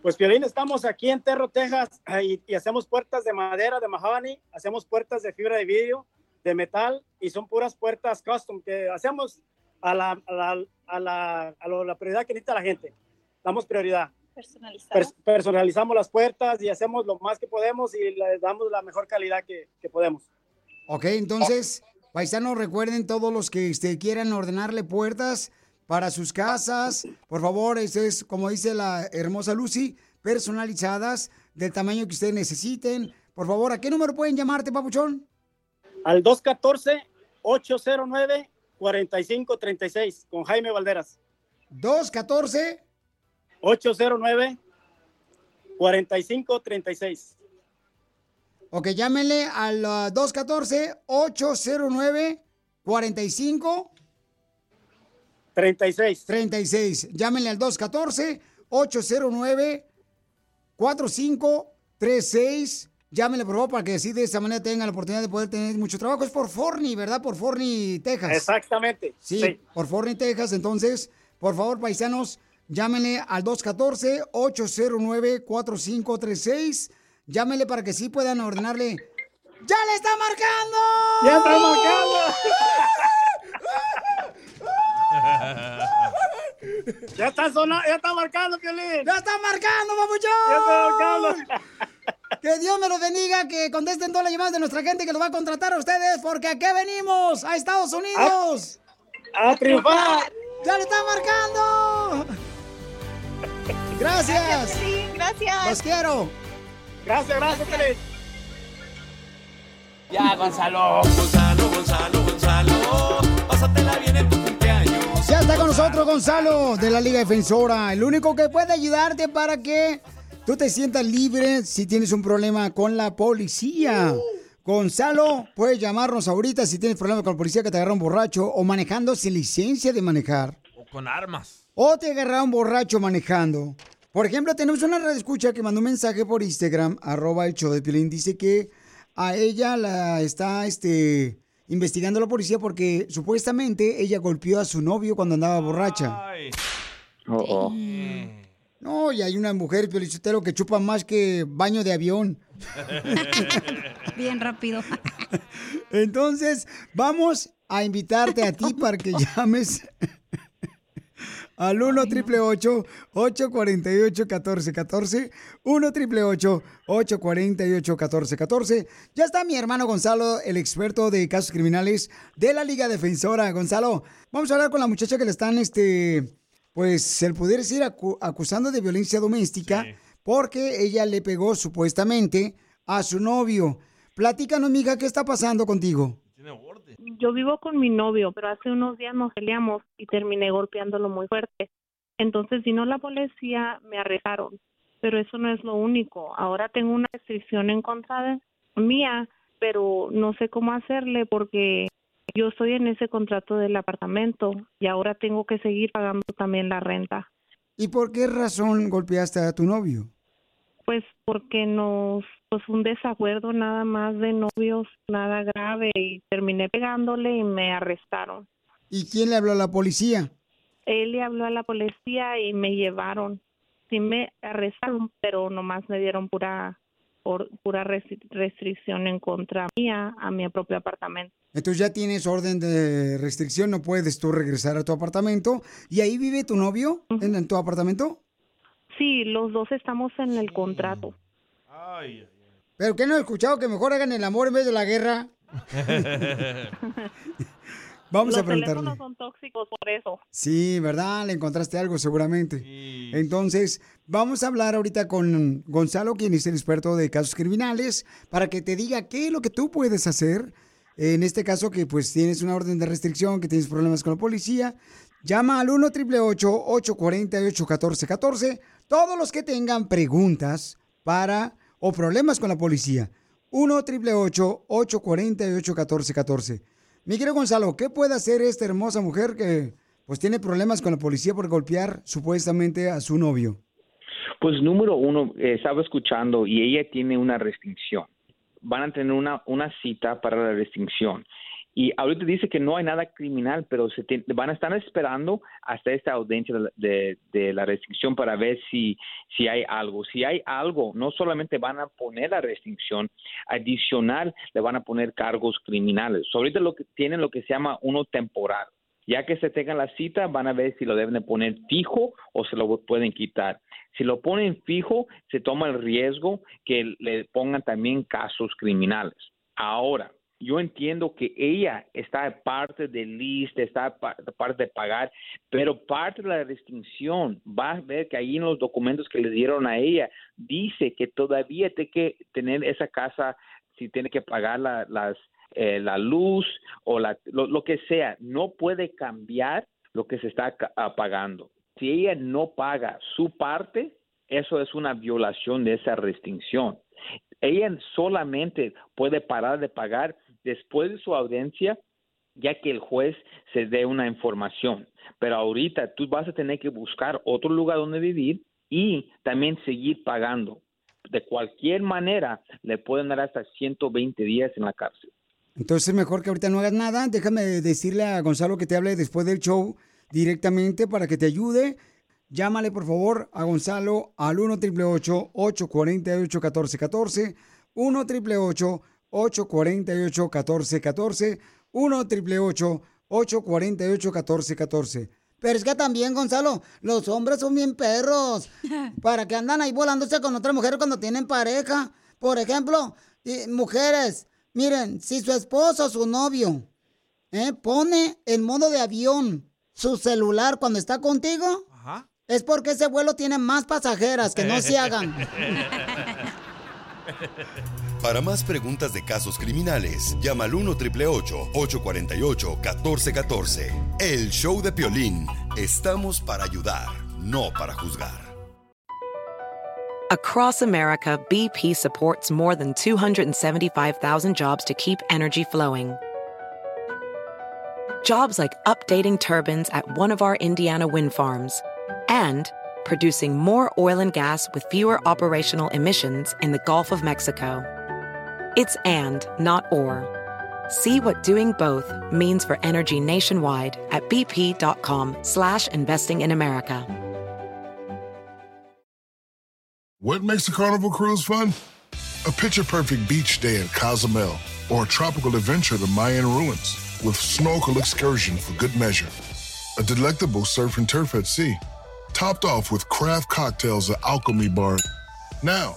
Pues Piolín, estamos aquí en Terro, Texas y, hacemos puertas de madera, de mahogany, hacemos puertas de fibra de vidrio, de metal y son puras puertas custom que hacemos a la, a la, a la, a la prioridad que necesita la gente. Damos prioridad. Personalizamos las puertas y hacemos lo más que podemos y les damos la mejor calidad que, que podemos. Ok, entonces, paisanos, recuerden todos los que este, quieran ordenarle puertas para sus casas. Por favor, eso es, como dice la hermosa Lucy, personalizadas del tamaño que ustedes necesiten. Por favor, ¿a qué número pueden llamarte, papuchón? Al 214-809-4536 con Jaime Valderas. 214 809-4536. Ok, llámenle al ah, 214-809-45 36. 36. Llámenle al 214-809-4536. Llámenle, por favor, para que así de esa manera tengan la oportunidad de poder tener mucho trabajo. Es por Forney, ¿verdad? Por Forney, Texas. Exactamente. Sí, Sí. por Forney, Texas. Entonces, por favor, paisanos, llámenle al 214-809-4536. Llámenle para que sí puedan ordenarle. ¡Ya le está marcando! ¡Ya está marcando! Ya está sonando, ya está marcando, Piolín. ¡Ya está marcando, papuchón! Ya está marcando. Que Dios me los bendiga, que contesten todas las llamadas de nuestra gente que los va a contratar a ustedes, porque aquí venimos, a Estados Unidos. ¡A triunfar! ¡Ya le están marcando! Gracias. Gracias, gracias. Los quiero. Gracias, gracias, Piolín. Ya, Gonzalo. Gonzalo, Gonzalo, Gonzalo. Pásatela bien en tu cumpleaños. Ya está con nosotros Gonzalo de la Liga Defensora, el único que puede ayudarte para que tú te sientas libre si tienes un problema con la policía. Gonzalo, puedes llamarnos ahorita si tienes problemas con la policía que te agarra un borracho o manejando sin licencia de manejar. O con armas. O te agarra un borracho manejando. Por ejemplo, tenemos una red escucha que mandó un mensaje por Instagram, arroba el show de Piolín, dice que a ella la está este, investigando la policía porque supuestamente ella golpeó a su novio cuando andaba borracha. No, y hay una mujer, Piolichotero, que chupa más que baño de avión. Bien rápido. Entonces, vamos a invitarte a ti para que llames al 1 888 848 1414 1 888 848 1414 Ya está mi hermano Gonzalo, el experto de casos criminales de la Liga Defensora. Gonzalo, vamos a hablar con la muchacha que le están, este, pues, se le pudiera decir acu- acusando de violencia doméstica porque ella le pegó supuestamente a su novio. Platícanos, mija, ¿qué está pasando contigo? Yo vivo con mi novio, pero hace unos días nos peleamos y terminé golpeándolo muy fuerte. Entonces vino la policía, me arrestaron. Pero eso no es lo único. Ahora tengo una restricción en contra de mía, pero no sé cómo hacerle porque yo estoy en ese contrato del apartamento y ahora tengo que seguir pagando también la renta. ¿Y por qué razón golpeaste a tu novio? Pues porque nos pues un desacuerdo nada más de novios, nada grave y terminé pegándole y me arrestaron. ¿Y quién le habló a la policía? Él le habló a la policía y me llevaron. Sí me arrestaron, pero nomás me dieron pura por, pura restri- restricción en contra mía a mi propio apartamento. Entonces ya tienes orden de restricción, no puedes tú regresar a tu apartamento. ¿Y ahí vive tu novio en, en tu apartamento? Sí, los dos estamos en el contrato. ¿Pero qué no he escuchado que mejor hagan el amor en vez de la guerra? Vamos los a preguntarle. teléfonos son tóxicos por eso. Sí, ¿verdad? Le encontraste algo seguramente. Entonces, vamos a hablar ahorita con Gonzalo, quien es el experto de casos criminales, para que te diga qué es lo que tú puedes hacer. En este caso, que pues tienes una orden de restricción, que tienes problemas con la policía. Llama al 1 888 848 1414 Todos los que tengan preguntas para o problemas con la policía. 1 888 848 1414 Mi querido Gonzalo, ¿qué puede hacer esta hermosa mujer que pues tiene problemas con la policía por golpear supuestamente a su novio? Pues número uno, eh, estaba escuchando y ella tiene una restricción. Van a tener una, una cita para la restricción. Y ahorita dice que no hay nada criminal, pero se te- van a estar esperando hasta esta audiencia de, la- restricción para ver si, hay algo. Si hay algo, no solamente van a poner la restricción, adicional le van a poner cargos criminales. Ahorita lo que tienen lo que se llama uno temporal. Ya que se tengan la cita, van a ver si lo deben de poner fijo o se lo pueden quitar. Si lo ponen fijo, se toma el riesgo que le pongan también casos criminales. Ahora, yo entiendo que ella está parte del lista, está pa- parte de pagar, pero parte de la restricción va a ver que ahí en los documentos que le dieron a ella dice que todavía tiene que tener esa casa, si tiene que pagar la, eh, luz o la, lo, lo que sea, no puede cambiar lo que se está ah, pagando. Si ella no paga su parte, eso es una violación de esa restricción. Ella solamente puede parar de pagar después de su audiencia, ya que el juez se dé una información. Pero ahorita tú vas a tener que buscar otro lugar donde vivir y también seguir pagando. De cualquier manera, le pueden dar hasta 120 días en la cárcel. Entonces, mejor que ahorita no hagas nada. Déjame decirle a Gonzalo que te hable después del show directamente para que te ayude. Llámale, por favor, a Gonzalo al 1 888 848 1414 1 888 848 1414 1 888 848 1414 Pero es que también, Gonzalo, los hombres son bien perros. ¿Para que andan ahí volándose con otra mujer cuando tienen pareja? Por ejemplo, mujeres, miren, si su esposo o su novio eh, pone en modo de avión su celular cuando está contigo, es porque ese vuelo tiene más pasajeras, que no se hagan. Para más preguntas de casos criminales, llama al 1 848 1414 El show de Piolín. Estamos para ayudar, no para juzgar. Across America, BP supports more than 275,000 jobs to keep energy flowing. Jobs like updating turbines at one of our Indiana wind farms and producing more oil and gas with fewer operational emissions in the Gulf of Mexico. It's and, not or. See what doing both means for energy nationwide at bp.com slash investing in America. What makes a carnival cruise fun? A picture perfect beach day at Cozumel or a tropical adventure to Mayan ruins with snorkel excursion for good measure. A delectable surf and turf at sea, topped off with craft cocktails at Alchemy Bar. Now,